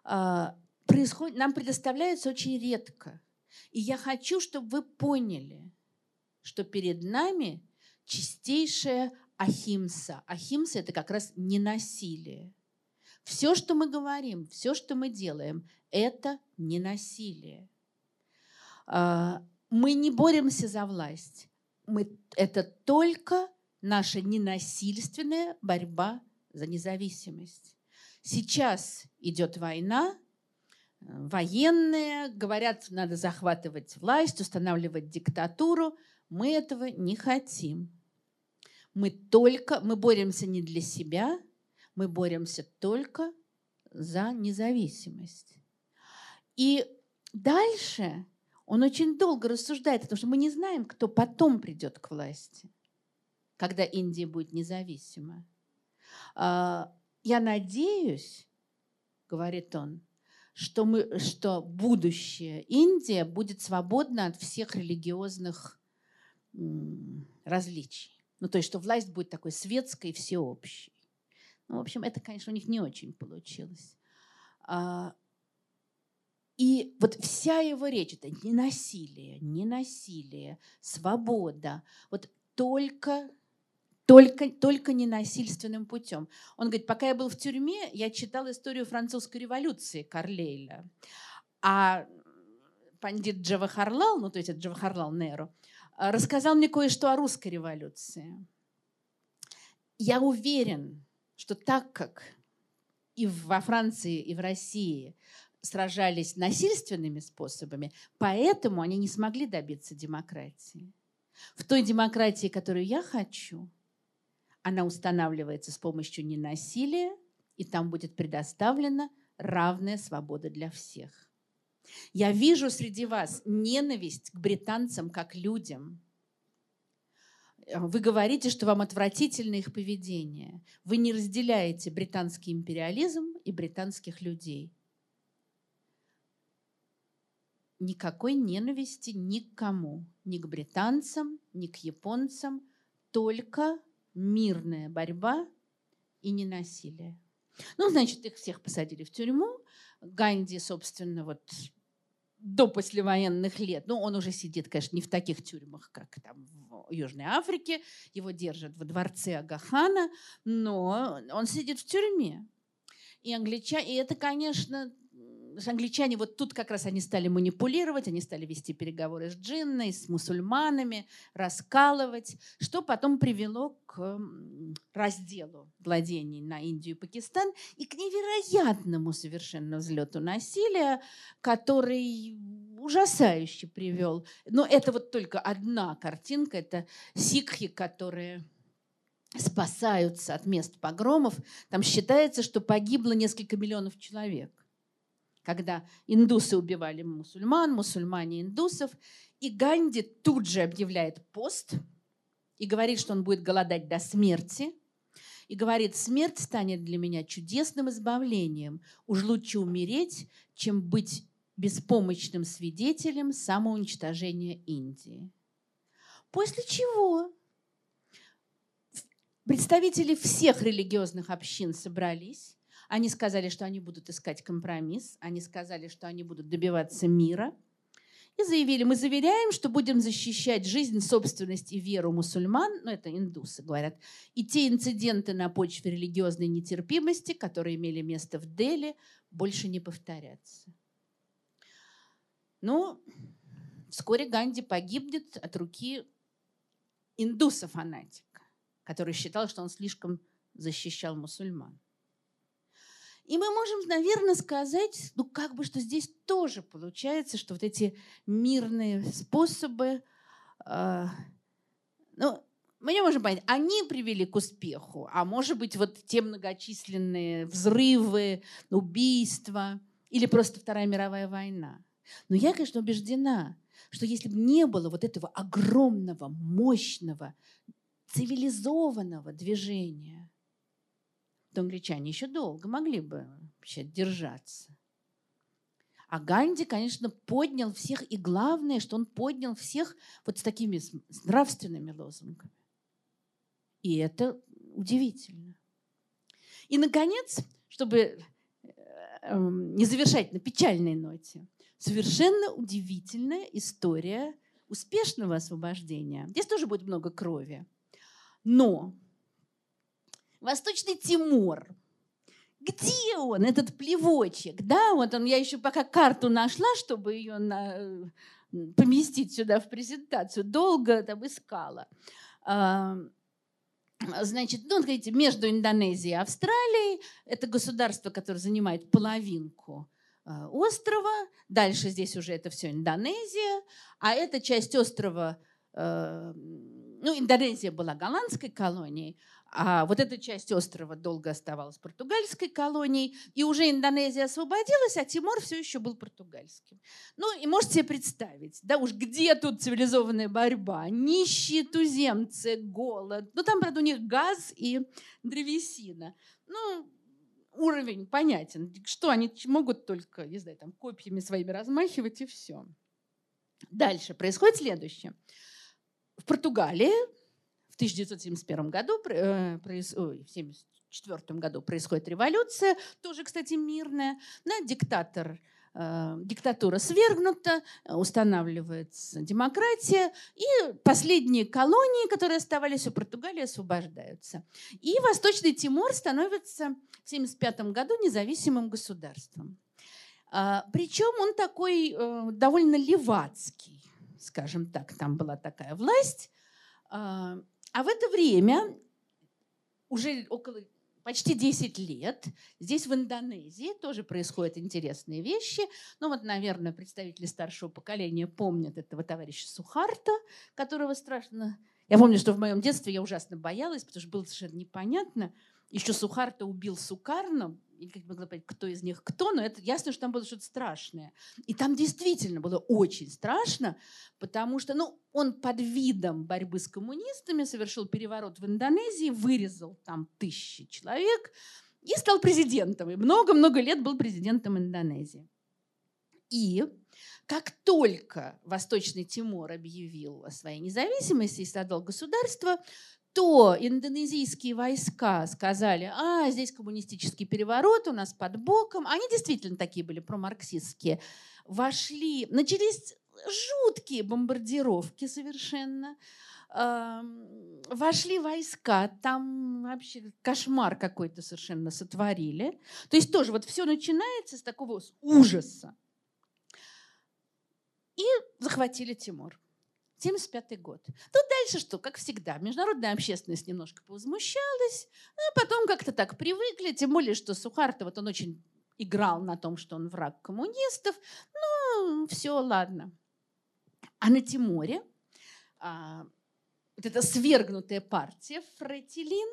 э, происходят, нам предоставляются очень редко. И я хочу, чтобы вы поняли, что перед нами чистейшая ахимса. Ахимса – это как раз ненасилие. Все, что мы говорим, все, что мы делаем, это ненасилие. Мы не боремся за власть. Мы, это только наша ненасильственная борьба за независимость. Сейчас идет война, э, военные говорят, надо захватывать власть, устанавливать диктатуру. Мы этого не хотим. Мы только, мы боремся не для себя, мы боремся только за независимость. И дальше он очень долго рассуждает, потому что мы не знаем, кто потом придет к власти, когда Индия будет независима. А, я надеюсь, говорит он, что, мы, что будущее Индия будет свободна от всех религиозных различий. Ну, то есть, что власть будет такой светской, всеобщей. Ну, в общем, это, конечно, у них не очень получилось. И вот вся его речь – это не насилие, не насилие, свобода. Вот только только, только ненасильственным путем. Он говорит, пока я был в тюрьме, я читал историю французской революции Карлейля. А пандит Джавахарлал, ну то есть это Джавахарлал Неру, рассказал мне кое-что о русской революции. Я уверен, что так как и во Франции, и в России сражались насильственными способами, поэтому они не смогли добиться демократии. В той демократии, которую я хочу, она устанавливается с помощью ненасилия, и там будет предоставлена равная свобода для всех. Я вижу среди вас ненависть к британцам как людям. вы говорите, что вам отвратительно их поведение. Вы не разделяете британский империализм и британских людей. Никакой ненависти ни к кому, ни к британцам, ни к японцам, только мирная борьба и ненасилие. Ну, значит, их всех посадили в тюрьму. Ганди, собственно, вот до послевоенных лет, ну, он уже сидит, конечно, не в таких тюрьмах, как там в Южной Африке, его держат во дворце Агахана, но он сидит в тюрьме. И, англичане, и это, конечно, англичане вот тут как раз они стали манипулировать, они стали вести переговоры с джинной, с мусульманами, раскалывать, что потом привело к разделу владений на Индию и Пакистан и к невероятному совершенно взлету насилия, который ужасающе привел. Но это вот только одна картинка, это сикхи, которые спасаются от мест погромов. Там считается, что погибло несколько миллионов человек когда индусы убивали мусульман, мусульмане индусов. И Ганди тут же объявляет пост и говорит, что он будет голодать до смерти. И говорит, смерть станет для меня чудесным избавлением. Уж лучше умереть, чем быть беспомощным свидетелем самоуничтожения Индии. После чего представители всех религиозных общин собрались они сказали, что они будут искать компромисс, они сказали, что они будут добиваться мира. И заявили, мы заверяем, что будем защищать жизнь, собственность и веру мусульман, ну это индусы говорят, и те инциденты на почве религиозной нетерпимости, которые имели место в Дели, больше не повторятся. Ну, вскоре Ганди погибнет от руки индуса-фанатика, который считал, что он слишком защищал мусульман. И мы можем, наверное, сказать, ну как бы, что здесь тоже получается, что вот эти мирные способы, э, ну, мы не можем понять, они привели к успеху, а может быть вот те многочисленные взрывы, убийства или просто Вторая мировая война. Но я, конечно, убеждена, что если бы не было вот этого огромного, мощного, цивилизованного движения, то англичане еще долго могли бы вообще держаться. А Ганди, конечно, поднял всех, и главное, что он поднял всех вот с такими нравственными лозунгами. И это удивительно. И, наконец, чтобы э, эм, не завершать на печальной ноте, совершенно удивительная история успешного освобождения. Здесь тоже будет много крови. Но Восточный Тимор. Где он, этот плевочек? Да, вот он, я еще пока карту нашла, чтобы ее на, поместить сюда в презентацию. Долго там искала. А, значит, ну, говорите, между Индонезией и Австралией. Это государство, которое занимает половинку а, острова. Дальше здесь уже это все Индонезия. А эта часть острова, а, ну, Индонезия была голландской колонией, а вот эта часть острова долго оставалась португальской колонией, и уже Индонезия освободилась, а Тимор все еще был португальским. Ну и можете себе представить, да уж где тут цивилизованная борьба? Нищие туземцы, голод. Ну там, правда, у них газ и древесина. Ну, уровень понятен. Что они могут только, не знаю, там копьями своими размахивать и все. Дальше происходит следующее. В Португалии 1971 году, э, в 1974 году происходит революция, тоже, кстати, мирная. Да, диктатор э, диктатура свергнута, устанавливается демократия, и последние колонии, которые оставались у Португалии, освобождаются. И Восточный Тимор становится в 1975 году независимым государством. А, Причем он такой э, довольно левацкий, скажем так, там была такая власть. А, в это время, уже около почти 10 лет, здесь в Индонезии тоже происходят интересные вещи. Ну вот, наверное, представители старшего поколения помнят этого товарища Сухарта, которого страшно... Я помню, что в моем детстве я ужасно боялась, потому что было совершенно непонятно, еще Сухарта убил Сукарна, я как могла понять, кто из них кто, но это ясно, что там было что-то страшное. И там действительно было очень страшно, потому что ну, он под видом борьбы с коммунистами совершил переворот в Индонезии, вырезал там тысячи человек и стал президентом. И много-много лет был президентом Индонезии. И как только Восточный Тимор объявил о своей независимости и создал государство, то индонезийские войска сказали, а, здесь коммунистический переворот у нас под боком. Они действительно такие были промарксистские. Вошли, начались жуткие бомбардировки совершенно. Вошли войска, там вообще кошмар какой-то совершенно сотворили. То есть тоже вот все начинается с такого ужаса. И захватили Тимур. 75 год. Тут дальше что? Как всегда, международная общественность немножко повозмущалась, а потом как-то так привыкли, тем более, что Сухарто, вот он очень играл на том, что он враг коммунистов. Ну, все, ладно. А на Тиморе а, вот эта свергнутая партия Фретилин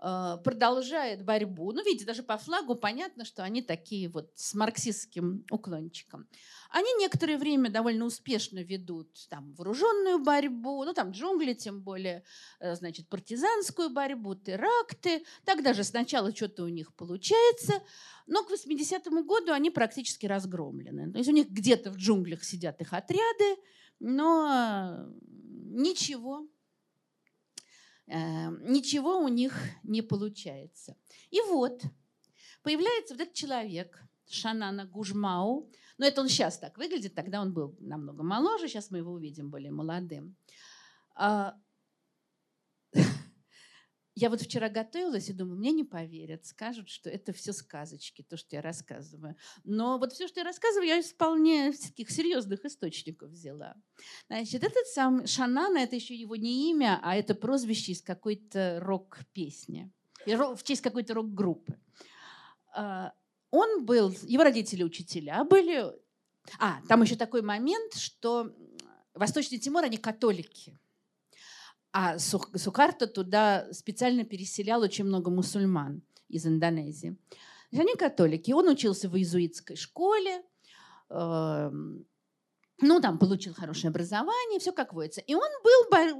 продолжает борьбу. Ну, видите, даже по флагу понятно, что они такие вот с марксистским уклончиком. Они некоторое время довольно успешно ведут там вооруженную борьбу, ну там джунгли тем более, э, значит, партизанскую борьбу, теракты. Так даже сначала что-то у них получается, но к 80-му году они практически разгромлены. То есть у них где-то в джунглях сидят их отряды, но ничего, э, ничего у них не получается. И вот появляется вот этот человек, Шанана Гужмау, но это он сейчас так выглядит, тогда он был намного моложе, сейчас мы его увидим более молодым. Я вот вчера готовилась и думаю, мне не поверят, скажут, что это все сказочки, то, что я рассказываю. Но вот все, что я рассказываю, я из вполне таких серьезных источников взяла. Значит, этот сам Шанана, это еще его не имя, а это прозвище из какой-то рок-песни, в честь какой-то рок-группы. А, он был, его родители учителя были. А, там еще такой момент, что Восточный Тимор, они католики. А Сукарта туда специально переселял очень много мусульман из Индонезии. Они католики. Он учился в иезуитской школе, эм, ну, там получил хорошее образование, все как водится. И он был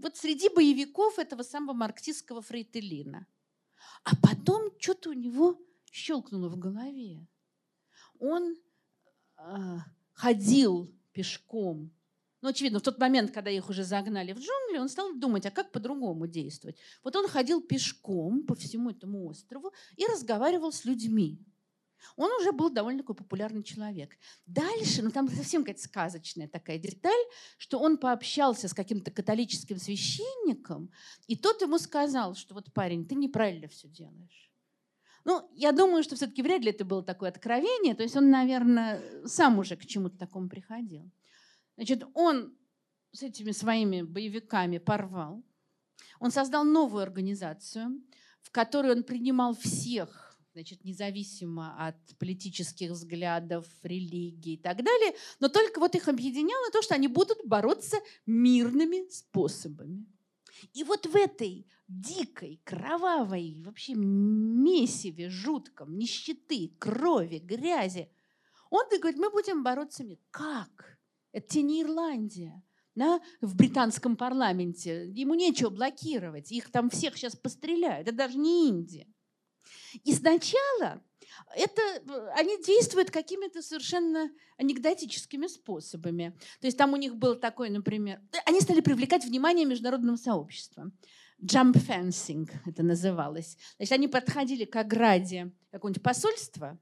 вот среди боевиков этого самого марксистского фрейтелина. А потом что-то у него щелкнуло в голове. Он э, ходил пешком. Ну, очевидно, в тот момент, когда их уже загнали в джунгли, он стал думать, а как по-другому действовать. Вот он ходил пешком по всему этому острову и разговаривал с людьми. Он уже был довольно такой популярный человек. Дальше, ну там совсем какая-то сказочная такая деталь, что он пообщался с каким-то католическим священником, и тот ему сказал, что вот парень, ты неправильно все делаешь. Ну, я думаю, что все-таки вряд ли это было такое откровение. То есть он, наверное, сам уже к чему-то такому приходил. Значит, он с этими своими боевиками порвал. Он создал новую организацию, в которой он принимал всех, значит, независимо от политических взглядов, религии и так далее. Но только вот их объединяло то, что они будут бороться мирными способами. И вот в этой дикой, кровавой, вообще месиве жутком, нищеты, крови, грязи, он говорит, мы будем бороться мир. Как? Это не Ирландия. Да? В британском парламенте ему нечего блокировать. Их там всех сейчас постреляют. Это даже не Индия. И сначала это, они действуют какими-то совершенно анекдотическими способами. То есть там у них был такой, например, они стали привлекать внимание международного сообщества. Jump fencing это называлось. Значит, они подходили к ограде какого-нибудь посольства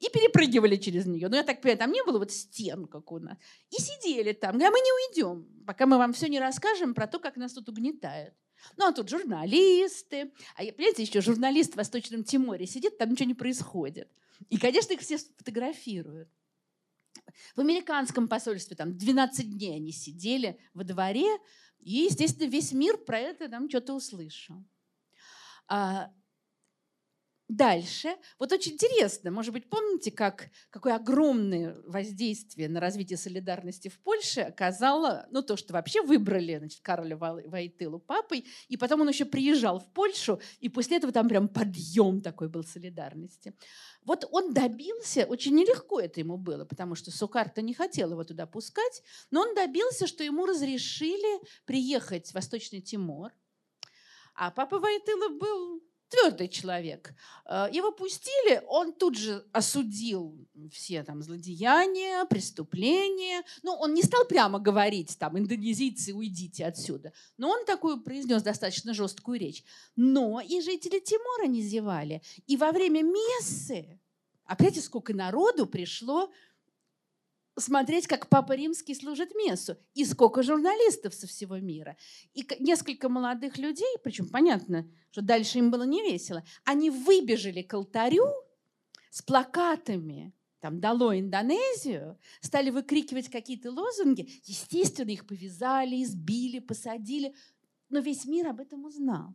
и перепрыгивали через нее. Ну, я так понимаю, там не было вот стен, как у нас. И сидели там. Говорят, мы не уйдем, пока мы вам все не расскажем про то, как нас тут угнетают. Ну, а тут журналисты. А, понимаете, еще журналист в Восточном Тиморе сидит, там ничего не происходит. И, конечно, их все фотографируют. В американском посольстве там 12 дней они сидели во дворе, и, естественно, весь мир про это там что-то услышал. А, Дальше. Вот очень интересно, может быть, помните, как, какое огромное воздействие на развитие солидарности в Польше оказало, ну, то, что вообще выбрали, значит, Кароля Войтылу папой, и потом он еще приезжал в Польшу, и после этого там прям подъем такой был солидарности. Вот он добился, очень нелегко это ему было, потому что Сукарта не хотел его туда пускать, но он добился, что ему разрешили приехать в Восточный Тимор, а папа Войтыла был твердый человек. Э, его пустили, он тут же осудил все там злодеяния, преступления. Ну, он не стал прямо говорить, там, индонезийцы, уйдите отсюда. Но он такую произнес достаточно жесткую речь. Но и жители Тимора не зевали. И во время мессы, опять сколько народу пришло смотреть, как Папа Римский служит мессу. И сколько журналистов со всего мира. И несколько молодых людей, причем понятно, что дальше им было не весело, они выбежали к алтарю с плакатами там «Дало Индонезию», стали выкрикивать какие-то лозунги. Естественно, их повязали, избили, посадили. Но весь мир об этом узнал.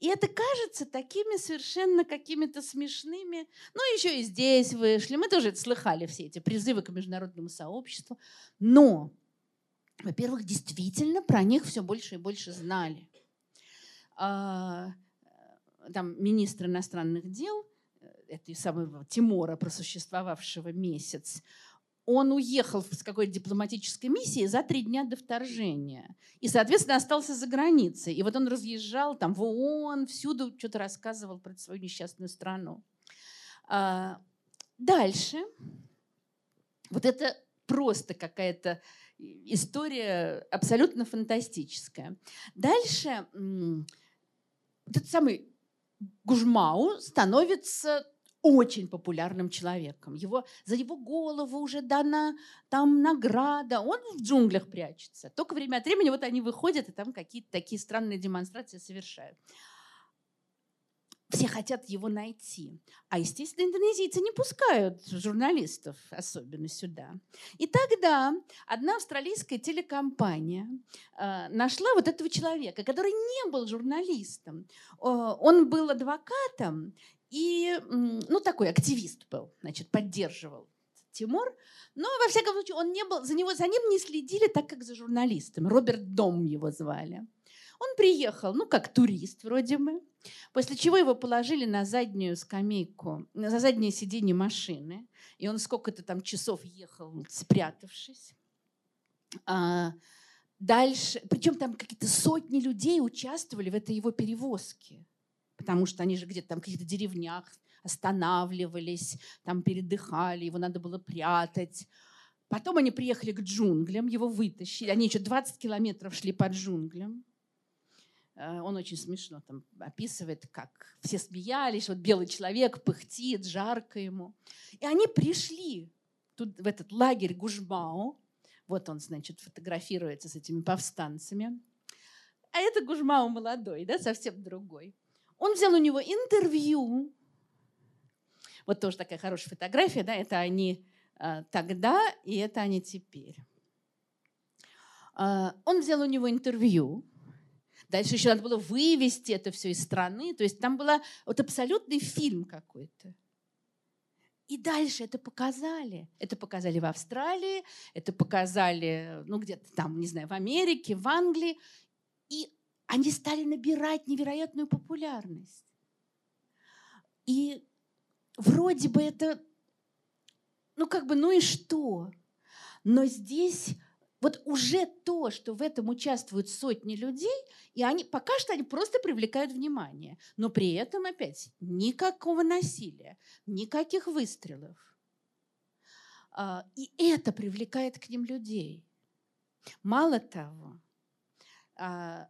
И это кажется такими совершенно какими-то смешными. Ну, еще и здесь вышли. Мы тоже это слыхали, все эти призывы к международному сообществу. Но, во-первых, действительно про них все больше и больше знали. А, там министр иностранных дел, э, этой самого Тимора, просуществовавшего месяц, он уехал с какой-то дипломатической миссией за три дня до вторжения. И, соответственно, остался за границей. И вот он разъезжал там в ООН, всюду что-то рассказывал про свою несчастную страну. А, дальше. Вот это просто какая-то история абсолютно фантастическая. Дальше этот самый Гужмау становится очень популярным человеком. Его, за его голову уже дана там награда. Он в джунглях прячется. Только время от времени вот они выходят и там какие-то такие странные демонстрации совершают. Все хотят его найти. А, естественно, индонезийцы не пускают журналистов особенно сюда. И тогда одна австралийская телекомпания э, нашла вот этого человека, который не был журналистом. Э, он был адвокатом и, ну, такой активист был, значит, поддерживал Тимур. Но, во всяком случае, он не был, за, него, за ним не следили так, как за журналистом. Роберт Дом его звали. Он приехал, ну, как турист вроде бы, после чего его положили на заднюю скамейку, на заднее сиденье машины, и он сколько-то там часов ехал, спрятавшись. А дальше, причем там какие-то сотни людей участвовали в этой его перевозке потому что они же где-то там в каких-то деревнях останавливались, там передыхали, его надо было прятать. Потом они приехали к джунглям, его вытащили. Они еще 20 километров шли по джунглям. Э, он очень смешно там описывает, как все смеялись, вот белый человек пыхтит, жарко ему. И они пришли тут, в этот лагерь Гужмао. Вот он, значит, фотографируется с этими повстанцами. А это Гужмао молодой, да, совсем другой. Он взял у него интервью. Вот тоже такая хорошая фотография, да, это они э, тогда и это они теперь. Э, он взял у него интервью. Дальше еще надо было вывести это все из страны. То есть там был вот абсолютный фильм какой-то. И дальше это показали. Это показали в Австралии, это показали, ну, где-то там, не знаю, в Америке, в Англии. И они стали набирать невероятную популярность. И вроде бы это, ну как бы, ну и что? Но здесь вот уже то, что в этом участвуют сотни людей, и они пока что они просто привлекают внимание, но при этом опять никакого насилия, никаких выстрелов. А, и это привлекает к ним людей. Мало того, а,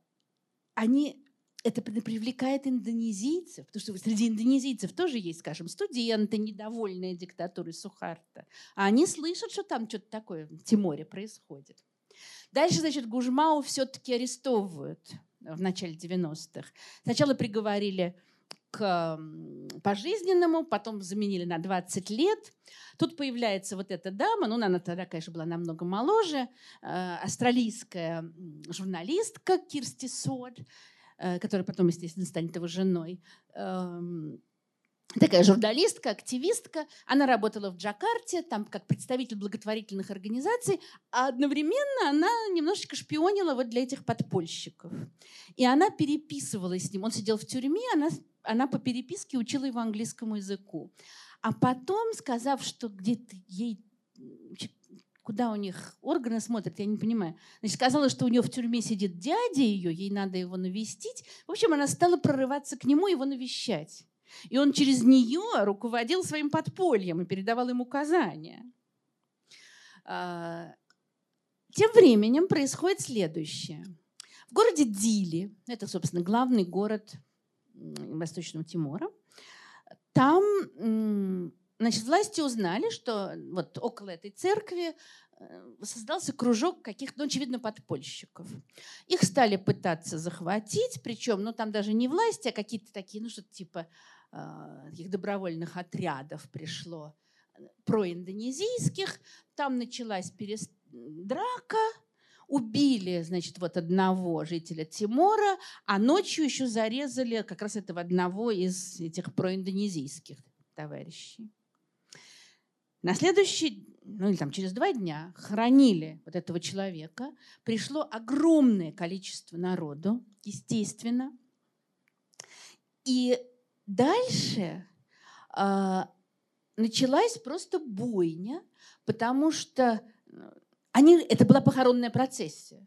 они это привлекает индонезийцев, потому что среди индонезийцев тоже есть, скажем, студенты, недовольные диктатурой Сухарта. А они слышат, что там что-то такое в Тиморе происходит. Дальше, значит, Гужмау все-таки арестовывают в начале 90-х. Сначала приговорили к пожизненному, потом заменили на 20 лет. Тут появляется вот эта дама, ну, она тогда, конечно, была намного моложе, э, австралийская журналистка Кирсти Сод, э, которая потом, естественно, станет его женой. Эм, такая журналистка, активистка. Она работала в Джакарте, там как представитель благотворительных организаций, а одновременно она немножечко шпионила вот для этих подпольщиков. И она переписывалась с ним. Он сидел в тюрьме, она, она по переписке учила его английскому языку. А потом, сказав, что где-то ей куда у них органы смотрят, я не понимаю. Значит, сказала, что у нее в тюрьме сидит дядя ее, ей надо его навестить. В общем, она стала прорываться к нему, его навещать. И он через нее руководил своим подпольем и передавал им указания. А, тем временем происходит следующее. В городе Дили, это, собственно, главный город Восточного Тимора, там значит, власти узнали, что вот около этой церкви э, создался кружок каких-то, ну, очевидно, подпольщиков. Их стали пытаться захватить, причем, ну, там даже не власти, а какие-то такие, ну, что-то типа а, таких добровольных отрядов пришло проиндонезийских. Там началась перес... драка, убили, значит, вот одного жителя Тимора, а ночью еще зарезали как раз этого одного из этих проиндонезийских товарищей. На следующий, ну или там через два дня хоронили вот этого человека. Пришло огромное количество народу, естественно. И Дальше э, началась просто бойня, потому что э, они, это была похоронная процессия.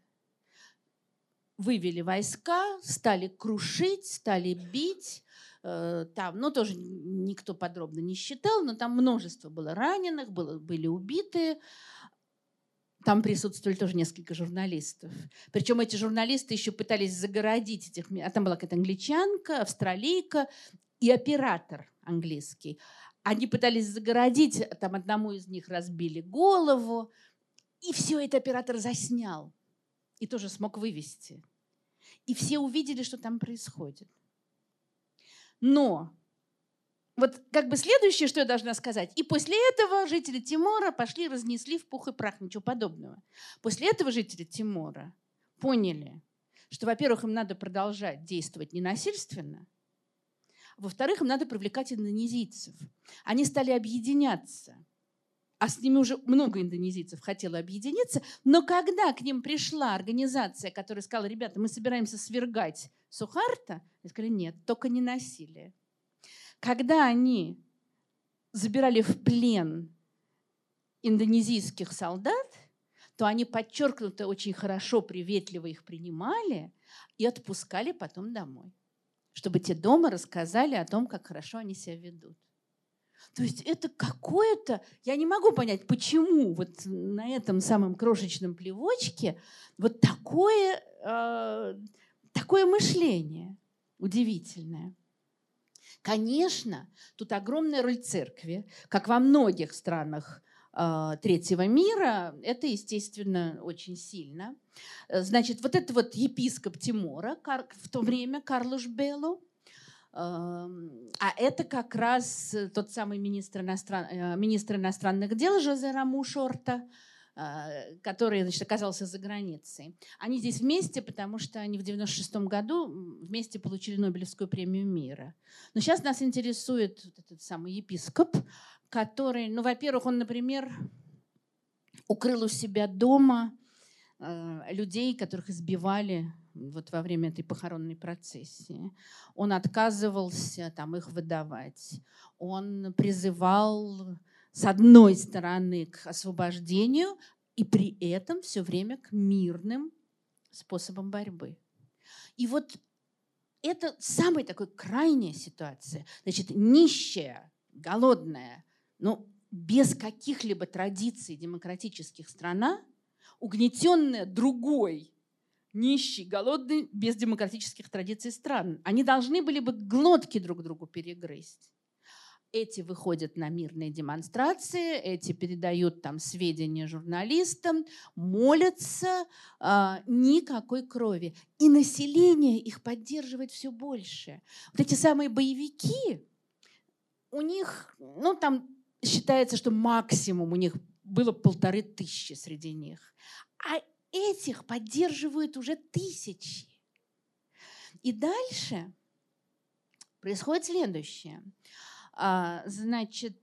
Вывели войска, стали крушить, стали бить. Э, там, ну, тоже никто подробно не считал, но там множество было раненых, было, были убитые. Там присутствовали тоже несколько журналистов. Причем эти журналисты еще пытались загородить этих... А там была какая-то англичанка, австралийка и оператор английский. Они пытались загородить, там одному из них разбили голову, и все это оператор заснял и тоже смог вывести. И все увидели, что там происходит. Но вот как бы следующее, что я должна сказать. И после этого жители Тимора пошли, разнесли в пух и прах, ничего подобного. После этого жители Тимора поняли, что, во-первых, им надо продолжать действовать ненасильственно, во-вторых, им надо привлекать индонезийцев. Они стали объединяться. А с ними уже много индонезийцев хотело объединиться. Но когда к ним пришла организация, которая сказала, ребята, мы собираемся свергать Сухарта, они сказали, нет, только не насилие. Когда они забирали в плен индонезийских солдат, то они подчеркнуто очень хорошо, приветливо их принимали и отпускали потом домой чтобы те дома рассказали о том, как хорошо они себя ведут. То есть это какое-то, я не могу понять, почему вот на этом самом крошечном плевочке вот такое, э, такое мышление удивительное. Конечно, тут огромная роль церкви, как во многих странах а, третьего мира, это, естественно, очень сильно. Э, значит, вот это вот епископ Тимора в то время, Карлуш Белло, а это как раз тот самый министр, иностран... Э, министр иностранных дел Жозе Раму Шорта, а, который значит, оказался за границей. Они здесь вместе, потому что они в 96 году вместе получили Нобелевскую премию мира. Но сейчас нас интересует вот этот самый епископ, который, ну, во-первых, он, например, укрыл у себя дома э, людей, которых избивали вот во время этой похоронной процессии. Он отказывался там их выдавать. Он призывал с одной стороны к освобождению и при этом все время к мирным способам борьбы. И вот это самая такая крайняя ситуация. Значит, нищая, голодная, но без каких-либо традиций демократических страна, угнетенная другой, нищий, голодный, без демократических традиций стран. Они должны были бы глотки друг другу перегрызть. Эти выходят на мирные демонстрации, эти передают там сведения журналистам, молятся, э, никакой крови. И население их поддерживает все больше. Вот эти самые боевики, у них, ну там считается, что максимум у них было полторы тысячи среди них. А этих поддерживают уже тысячи. И дальше происходит следующее. А, значит,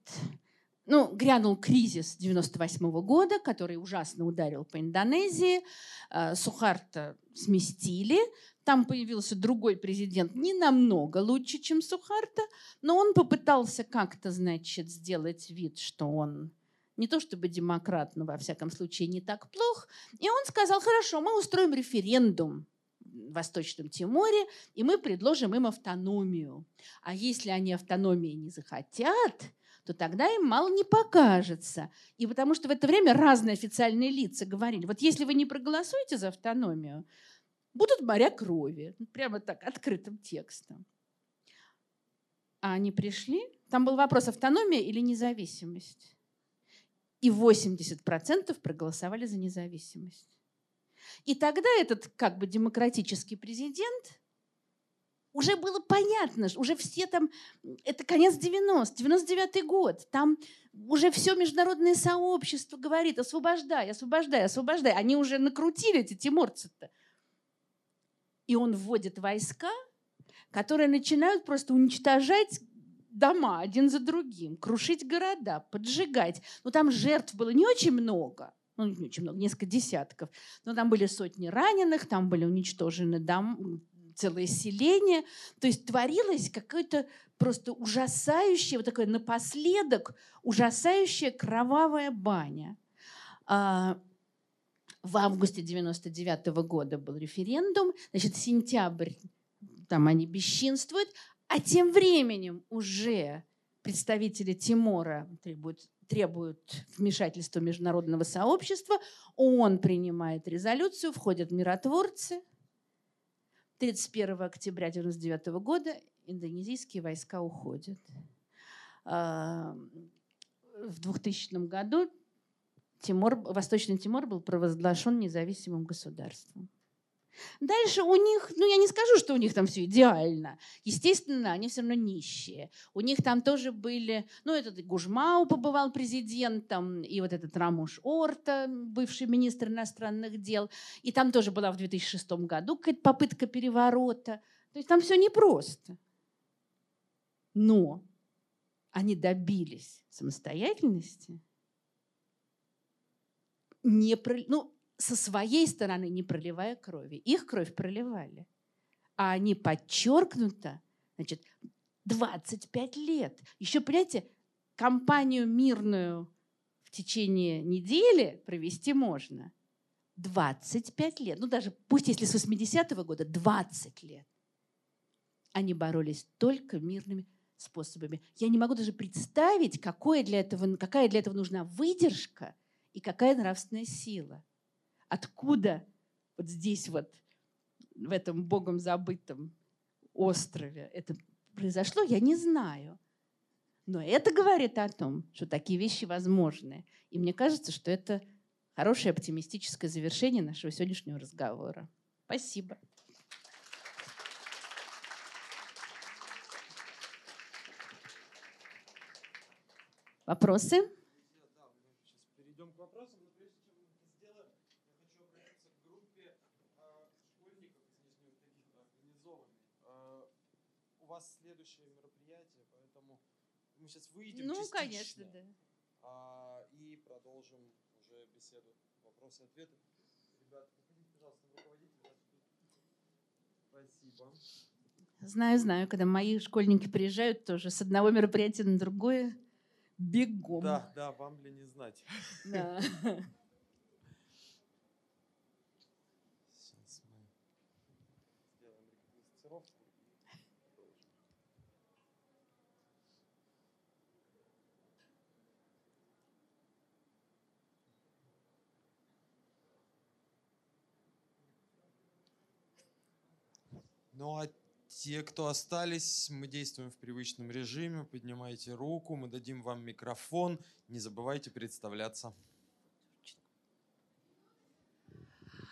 ну, грянул кризис 98 года, который ужасно ударил по Индонезии. А, Сухарта сместили. Там появился другой президент, не намного лучше, чем Сухарта, но он попытался как-то, значит, сделать вид, что он не то чтобы демократ, но во всяком случае не так плох. И он сказал, хорошо, мы устроим референдум в Восточном Тиморе, и мы предложим им автономию. А если они автономии не захотят, то тогда им мало не покажется. И потому что в это время разные официальные лица говорили, вот если вы не проголосуете за автономию, будут моря крови. Прямо так, открытым текстом. А они пришли, там был вопрос автономия или независимость. И 80% проголосовали за независимость. И тогда этот как бы демократический президент уже было понятно, уже все там, это конец 90 99 год, там уже все международное сообщество говорит, освобождай, освобождай, освобождай. Они уже накрутили эти тиморцы-то. И он вводит войска, которые начинают просто уничтожать дома один за другим, крушить города, поджигать. Но там жертв было не очень много, ну, не очень много, несколько десятков. Но там были сотни раненых, там были уничтожены дом, целое селение. То есть творилось какое-то просто ужасающее, вот такое напоследок ужасающая кровавая баня. А, в августе 99 -го года был референдум, значит, сентябрь, там они бесчинствуют, а тем временем уже представители Тимора требуют, требуют вмешательства международного сообщества, ООН принимает резолюцию, входят миротворцы. 31 октября 1999 года индонезийские войска уходят. А, в 2000 году Тимор, Восточный Тимор был провозглашен независимым государством. Дальше у них, ну я не скажу, что у них там все идеально. Естественно, они все равно нищие. У них там тоже были, ну этот Гужмау побывал президентом, и вот этот Рамуш Орта, бывший министр иностранных дел. И там тоже была в 2006 году какая-то попытка переворота. То есть там все непросто. Но они добились самостоятельности – не про, ну, со своей стороны не проливая крови. Их кровь проливали. А они подчеркнуто, значит, 25 лет. Еще, понимаете, кампанию мирную в течение недели провести можно. 25 лет. Ну, даже пусть если с 80-го года, 20 лет. Они боролись только мирными способами. Я не могу даже представить, какое для этого, какая для этого нужна выдержка – и какая нравственная сила. Откуда вот здесь вот, в этом богом забытом острове это произошло, я не знаю. Но это говорит о том, что такие вещи возможны. И мне кажется, что это хорошее оптимистическое завершение нашего сегодняшнего разговора. Спасибо. Вопросы? Вас следующее мероприятие, поэтому мы сейчас выйдем Ну, частично, конечно, да. А, и продолжим уже беседу, вопросы, ответы. Ребята, выходите, пожалуйста, руководитель. Спасибо. Знаю, знаю, когда мои школьники приезжают тоже с одного мероприятия на другое бегом. Да, да, вам ли не знать. Да. Ну а те, кто остались, мы действуем в привычном режиме. Поднимайте руку, мы дадим вам микрофон. Не забывайте представляться.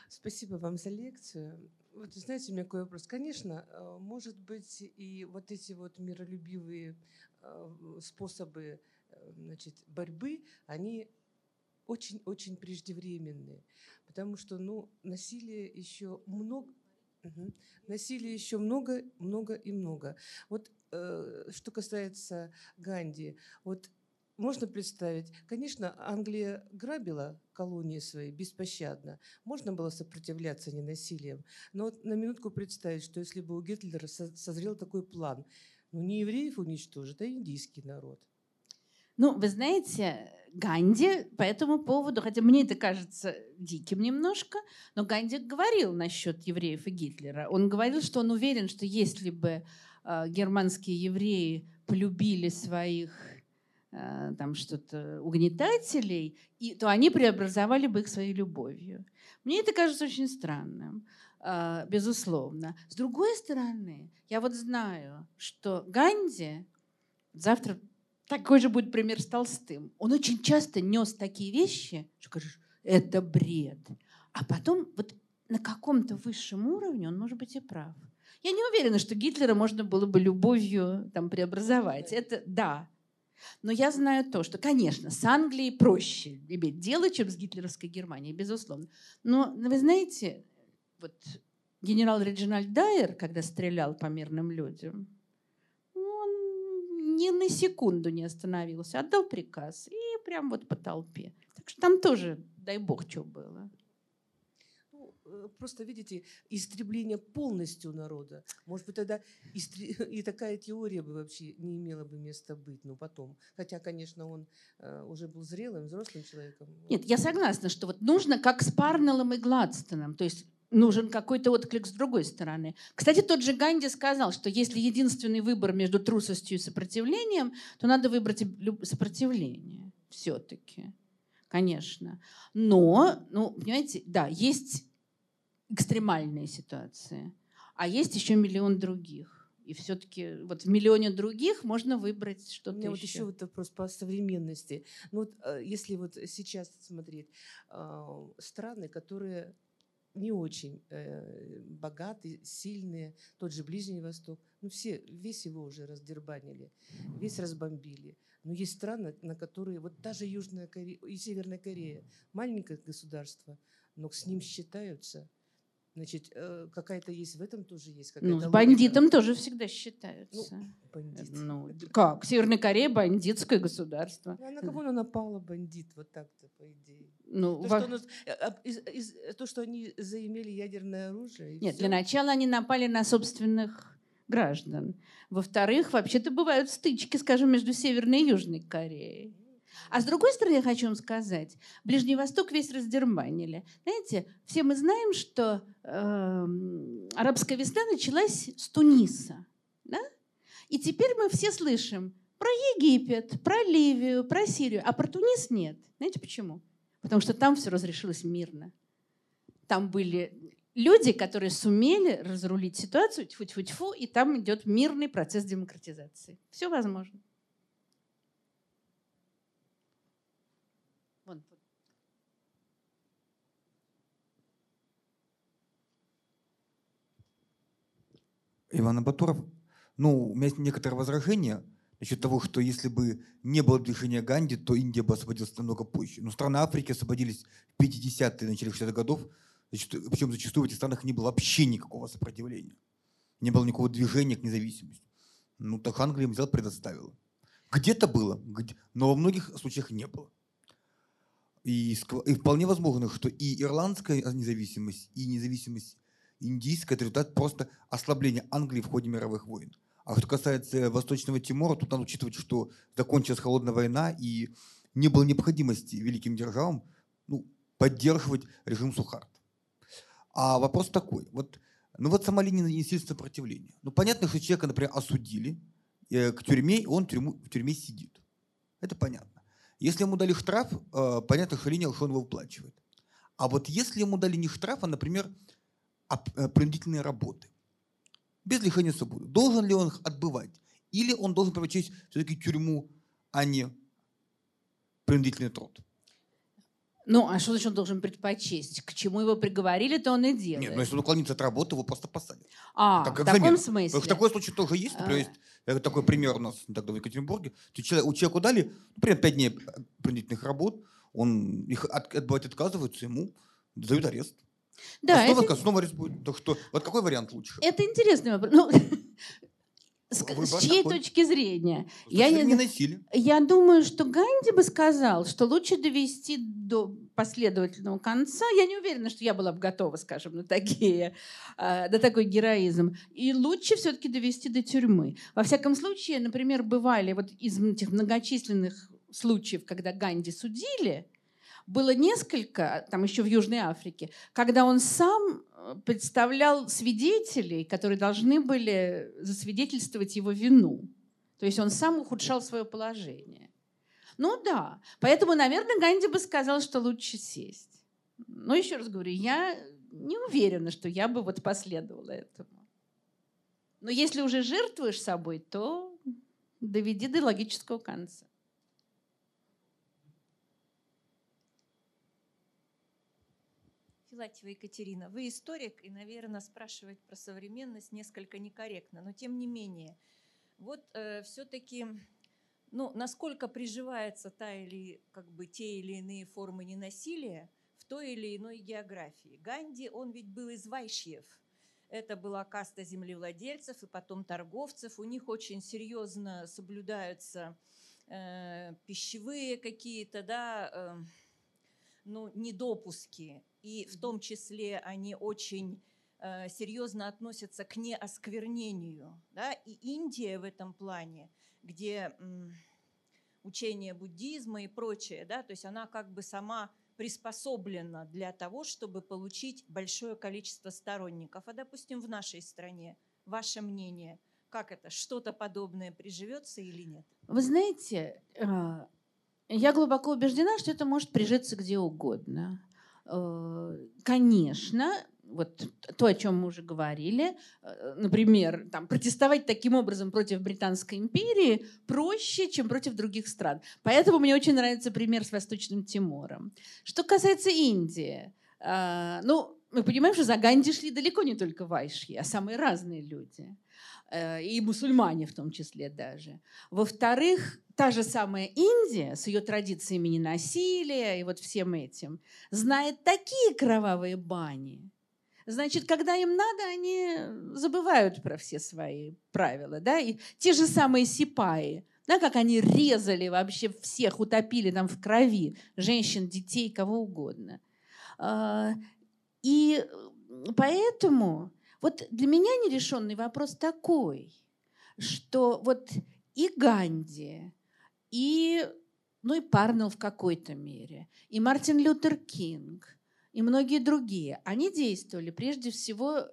Спасибо вам за лекцию. Вот знаете, у меня такой вопрос. Конечно, э, может быть, и вот эти вот миролюбивые э, способы э, значит, борьбы, они очень-очень преждевременные. Потому что ну, насилие еще много, Угу. Насилия еще много, много и много. Вот э, что касается Ганди, вот можно представить, конечно, Англия грабила колонии свои беспощадно. Можно было сопротивляться ненасилием. Но вот на минутку представить, что если бы у Гитлера созрел такой план, ну не евреев уничтожить, а индийский народ. Ну, вы знаете, Ганди по этому поводу, хотя мне это кажется диким немножко, но Ганди говорил насчет евреев и Гитлера. Он говорил, что он уверен, что если бы э, германские евреи полюбили своих э, там что-то угнетателей, и, то они преобразовали бы их своей любовью. Мне это кажется очень странным, э, безусловно. С другой стороны, я вот знаю, что Ганди завтра такой же будет пример с Толстым. Он очень часто нес такие вещи, что говоришь, это бред. А потом вот на каком-то высшем уровне он может быть и прав. Я не уверена, что Гитлера можно было бы любовью там, преобразовать. Это да. Но я знаю то, что, конечно, с Англией проще иметь дело, чем с гитлеровской Германией, безусловно. Но вы знаете, вот генерал Реджинальд Дайер, когда стрелял по мирным людям, ни на секунду не остановился, отдал приказ и прям вот по толпе. Так что там тоже, дай бог, что было. Ну, э, просто, видите, истребление полностью народа. Может быть, тогда и такая теория бы вообще не имела бы места быть, но потом. Хотя, конечно, он э, уже был зрелым, взрослым человеком. Нет, я согласна, что вот нужно как с Парнеллом и Гладстоном. То есть нужен какой-то отклик с другой стороны. Кстати, тот же Ганди сказал, что если единственный выбор между трусостью и сопротивлением, то надо выбрать сопротивление все-таки, конечно. Но, ну, понимаете, да, есть экстремальные ситуации, а есть еще миллион других. И все-таки вот в миллионе других можно выбрать что-то еще. вот еще вот вопрос по современности. Ну вот э, если вот сейчас смотреть, а, страны, которые не очень э, богатые, сильные, тот же Ближний Восток. Ну, все, весь его уже раздербанили, весь разбомбили. Но есть страны, на которые, вот даже Южная Корея и Северная Корея, маленькое государство, но с ним считаются – Значит, э, какая-то есть в этом тоже есть Ну, с бандитом тоже всегда считаются. Ну, бандит. Ну, как? Северная Корея бандитское государство. Ну, а на кого она напала, бандит, вот так-то, по идее? Ну, то, во... что, э, а, из, из, то, что они заимели ядерное оружие. Нет, все. для начала они напали на собственных граждан. Во-вторых, вообще-то бывают стычки, скажем, между Северной и Южной Кореей. А с другой стороны, я хочу вам сказать, Ближний Восток весь раздербанили. Знаете, все мы знаем, что э, арабская весна началась с Туниса. Да? И теперь мы все слышим про Египет, про Ливию, про Сирию, а про Тунис нет. Знаете почему? Потому что там все разрешилось мирно. Там были люди, которые сумели разрулить ситуацию, тьфу-тьфу-тьфу, и там идет мирный процесс демократизации. Все возможно. Иван Абатуров. Ну, у меня есть некоторые возражения насчет того, что если бы не было движения Ганди, то Индия бы освободилась намного позже. Но страны Африки освободились в 50-е, начале 60-х годов, причем зачастую в этих странах не было вообще никакого сопротивления. Не было никакого движения к независимости. Ну, так Англия им взяла, предоставила. Где-то было, но во многих случаях не было. И, и вполне возможно, что и ирландская независимость, и независимость индийское, это результат просто ослабления Англии в ходе мировых войн. А что касается Восточного Тимора, тут надо учитывать, что закончилась холодная война, и не было необходимости великим державам ну, поддерживать режим Сухарт. А вопрос такой. Вот, ну вот сама линия насильственного сопротивления. Ну понятно, что человека, например, осудили э, к тюрьме, и он тюрьму, в тюрьме сидит. Это понятно. Если ему дали штраф, э, понятно, что линия, что он его выплачивает. А вот если ему дали не штраф, а, например, принудительные работы. Без лишения свободы. Должен ли он их отбывать? Или он должен предпочесть все-таки тюрьму, а не принудительный труд? Ну, а что значит он должен предпочесть? К чему его приговорили, то он и делает. Нет, ну если он уклонится от работы, его просто посадят. А, как, как в таком замер. смысле? В такой случай тоже есть. Например, есть а. такой пример у нас тогда в Екатеринбурге. Человек, у человека дали, например, 5 дней принудительных работ, он их от, отбывать отказывается, ему дают арест. Да, а снова, это... снова арест будет. Что, вот какой вариант лучше? Это интересный вопрос. Ну, С, Выбор с чьей такой. точки зрения? Я не не, я думаю, что Ганди бы сказал, что лучше довести до последовательного конца. Я не уверена, что я была бы готова, скажем, на такие, э, на такой героизм. И лучше все-таки довести до тюрьмы. Во всяком случае, например, бывали вот из этих многочисленных случаев, когда Ганди судили, было несколько, там еще в Южной Африке, когда он сам э, представлял свидетелей, которые должны были засвидетельствовать его вину. То есть он сам ухудшал свое положение. Ну да, поэтому, наверное, Ганди бы сказал, что лучше сесть. Но еще раз говорю, я не уверена, что я бы вот последовала этому. Но если уже жертвуешь собой, то доведи до логического конца. Филатьева Екатерина, вы историк, и, наверное, спрашивать про современность несколько некорректно, но тем не менее, вот э, все-таки, ну, насколько приживается та или как бы те или иные формы ненасилия в той или иной географии. Ганди, он ведь был из Вайшьев. Это была каста землевладельцев и потом торговцев. У них очень серьезно соблюдаются э, пищевые какие-то, да, э, ну, недопуски. И в том числе они очень э, серьезно относятся к неосквернению. Да? И Индия в этом плане, где учение буддизма и прочее, да, то есть она как бы сама приспособлена для того, чтобы получить большое количество сторонников. А, допустим, в нашей стране, ваше мнение, как это, что-то подобное приживется или нет? Вы знаете, э, я глубоко убеждена, что это может прижиться где угодно. Э, Конечно, вот то, о чем мы уже говорили, э, например, там, протестовать таким образом против Британской империи проще, чем против других стран. Поэтому мне очень нравится пример с Восточным Тимором. Что касается Индии, э, ну, мы понимаем, что за Ганди шли далеко не только вайши, а самые разные люди. Э, И мусульмане в том числе даже. Во-вторых, та же самая Индия с ее традициями ненасилия и вот всем этим знает такие кровавые бани. Значит, когда им надо, они забывают про все свои правила. Да? И те же самые сипаи, да, как они резали вообще всех, утопили там в крови, женщин, детей, кого угодно. А, И поэтому вот для меня нерешенный вопрос такой, что вот и Ганди, и, ну и Парнелл в какой-то мере, и Мартин Лютер Кинг, и многие другие, они действовали прежде всего, э,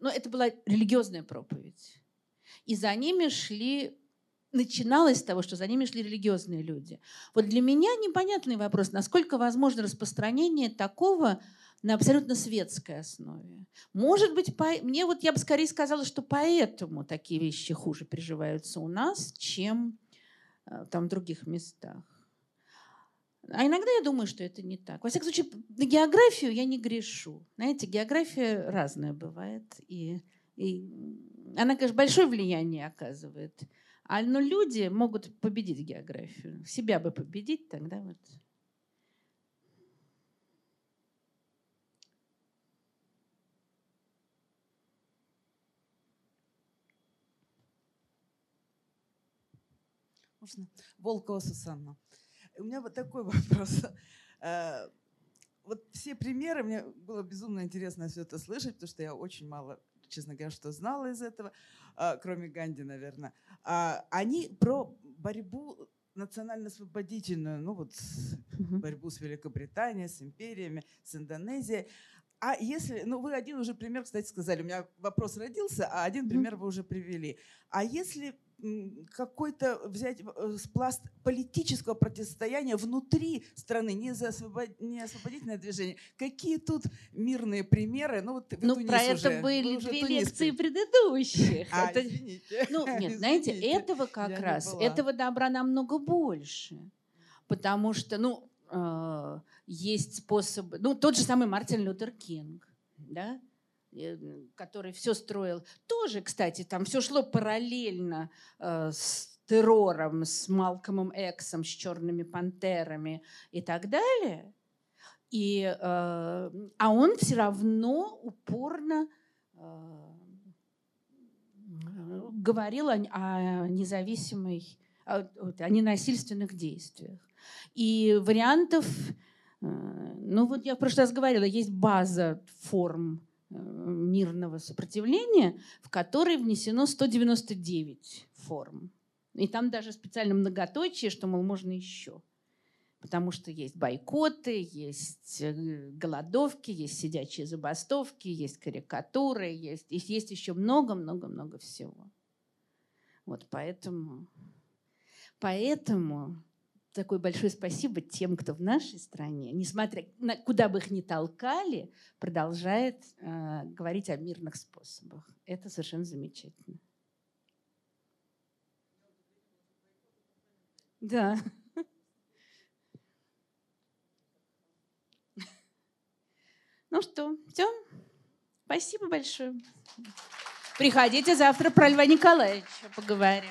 ну это была религиозная проповедь. И за ними шли, начиналось с того, что за ними шли религиозные люди. Вот для меня непонятный вопрос, насколько возможно распространение такого на абсолютно светской основе. Может быть, по... мне вот я бы скорее сказала, что поэтому такие вещи хуже приживаются у нас, чем э, там в других местах. А иногда я думаю, что это не так. Во всяком случае, на географию я не грешу. Знаете, география разная бывает. И, и она, конечно, большое влияние оказывает. А но люди могут победить географию. Себя бы победить, тогда вот Можно? Волкова Сусанна. У меня вот такой вопрос. Э, Вот все примеры, мне было безумно интересно все это слышать, потому что я очень мало, честно говоря, что знала из этого, а, кроме Ганди, наверное. А, Они про борьбу национально-освободительную, ну вот борьбу с Великобританией, с империями, с Индонезией. А если, ну вы один уже пример, кстати, сказали, у меня вопрос родился, а один пример вы уже привели. А если какой-то взять э, пласт политического противостояния внутри страны, не, за освобод- не освободительное движение, какие тут мирные примеры? Ну, вот Ну, Тунис про это уже- были уже две Тунис лекции предыдущих. А, Это- извините. Ну, нет, знаете, Извините. этого как я раз, этого добра намного больше. Потому что, ну, э, есть способы, ну, тот же самый Мартин Лютер Кинг, да, который все строил. Тоже, кстати, там все шло параллельно э, с террором, с Малкомом Эксом, с черными пантерами и так далее. И, э, а он все равно упорно э, говорил о, о независимой, о, ненасильственных действиях. И вариантов, э, ну вот я в прошлый раз говорила, есть база форм э, мирного сопротивления, в которой внесено 199 форм. И там даже специально многоточие, что, мол, можно еще. Потому что есть бойкоты, есть э, голодовки, есть сидячие забастовки, есть карикатуры, есть, есть еще много-много-много всего. Вот поэтому, поэтому такое большое спасибо тем, кто в нашей стране, несмотря на куда бы их ни толкали, продолжает э, говорить о мирных способах. Это совершенно замечательно. Да. Ну что, все? Спасибо большое. Приходите завтра про Льва Николаевича поговорим.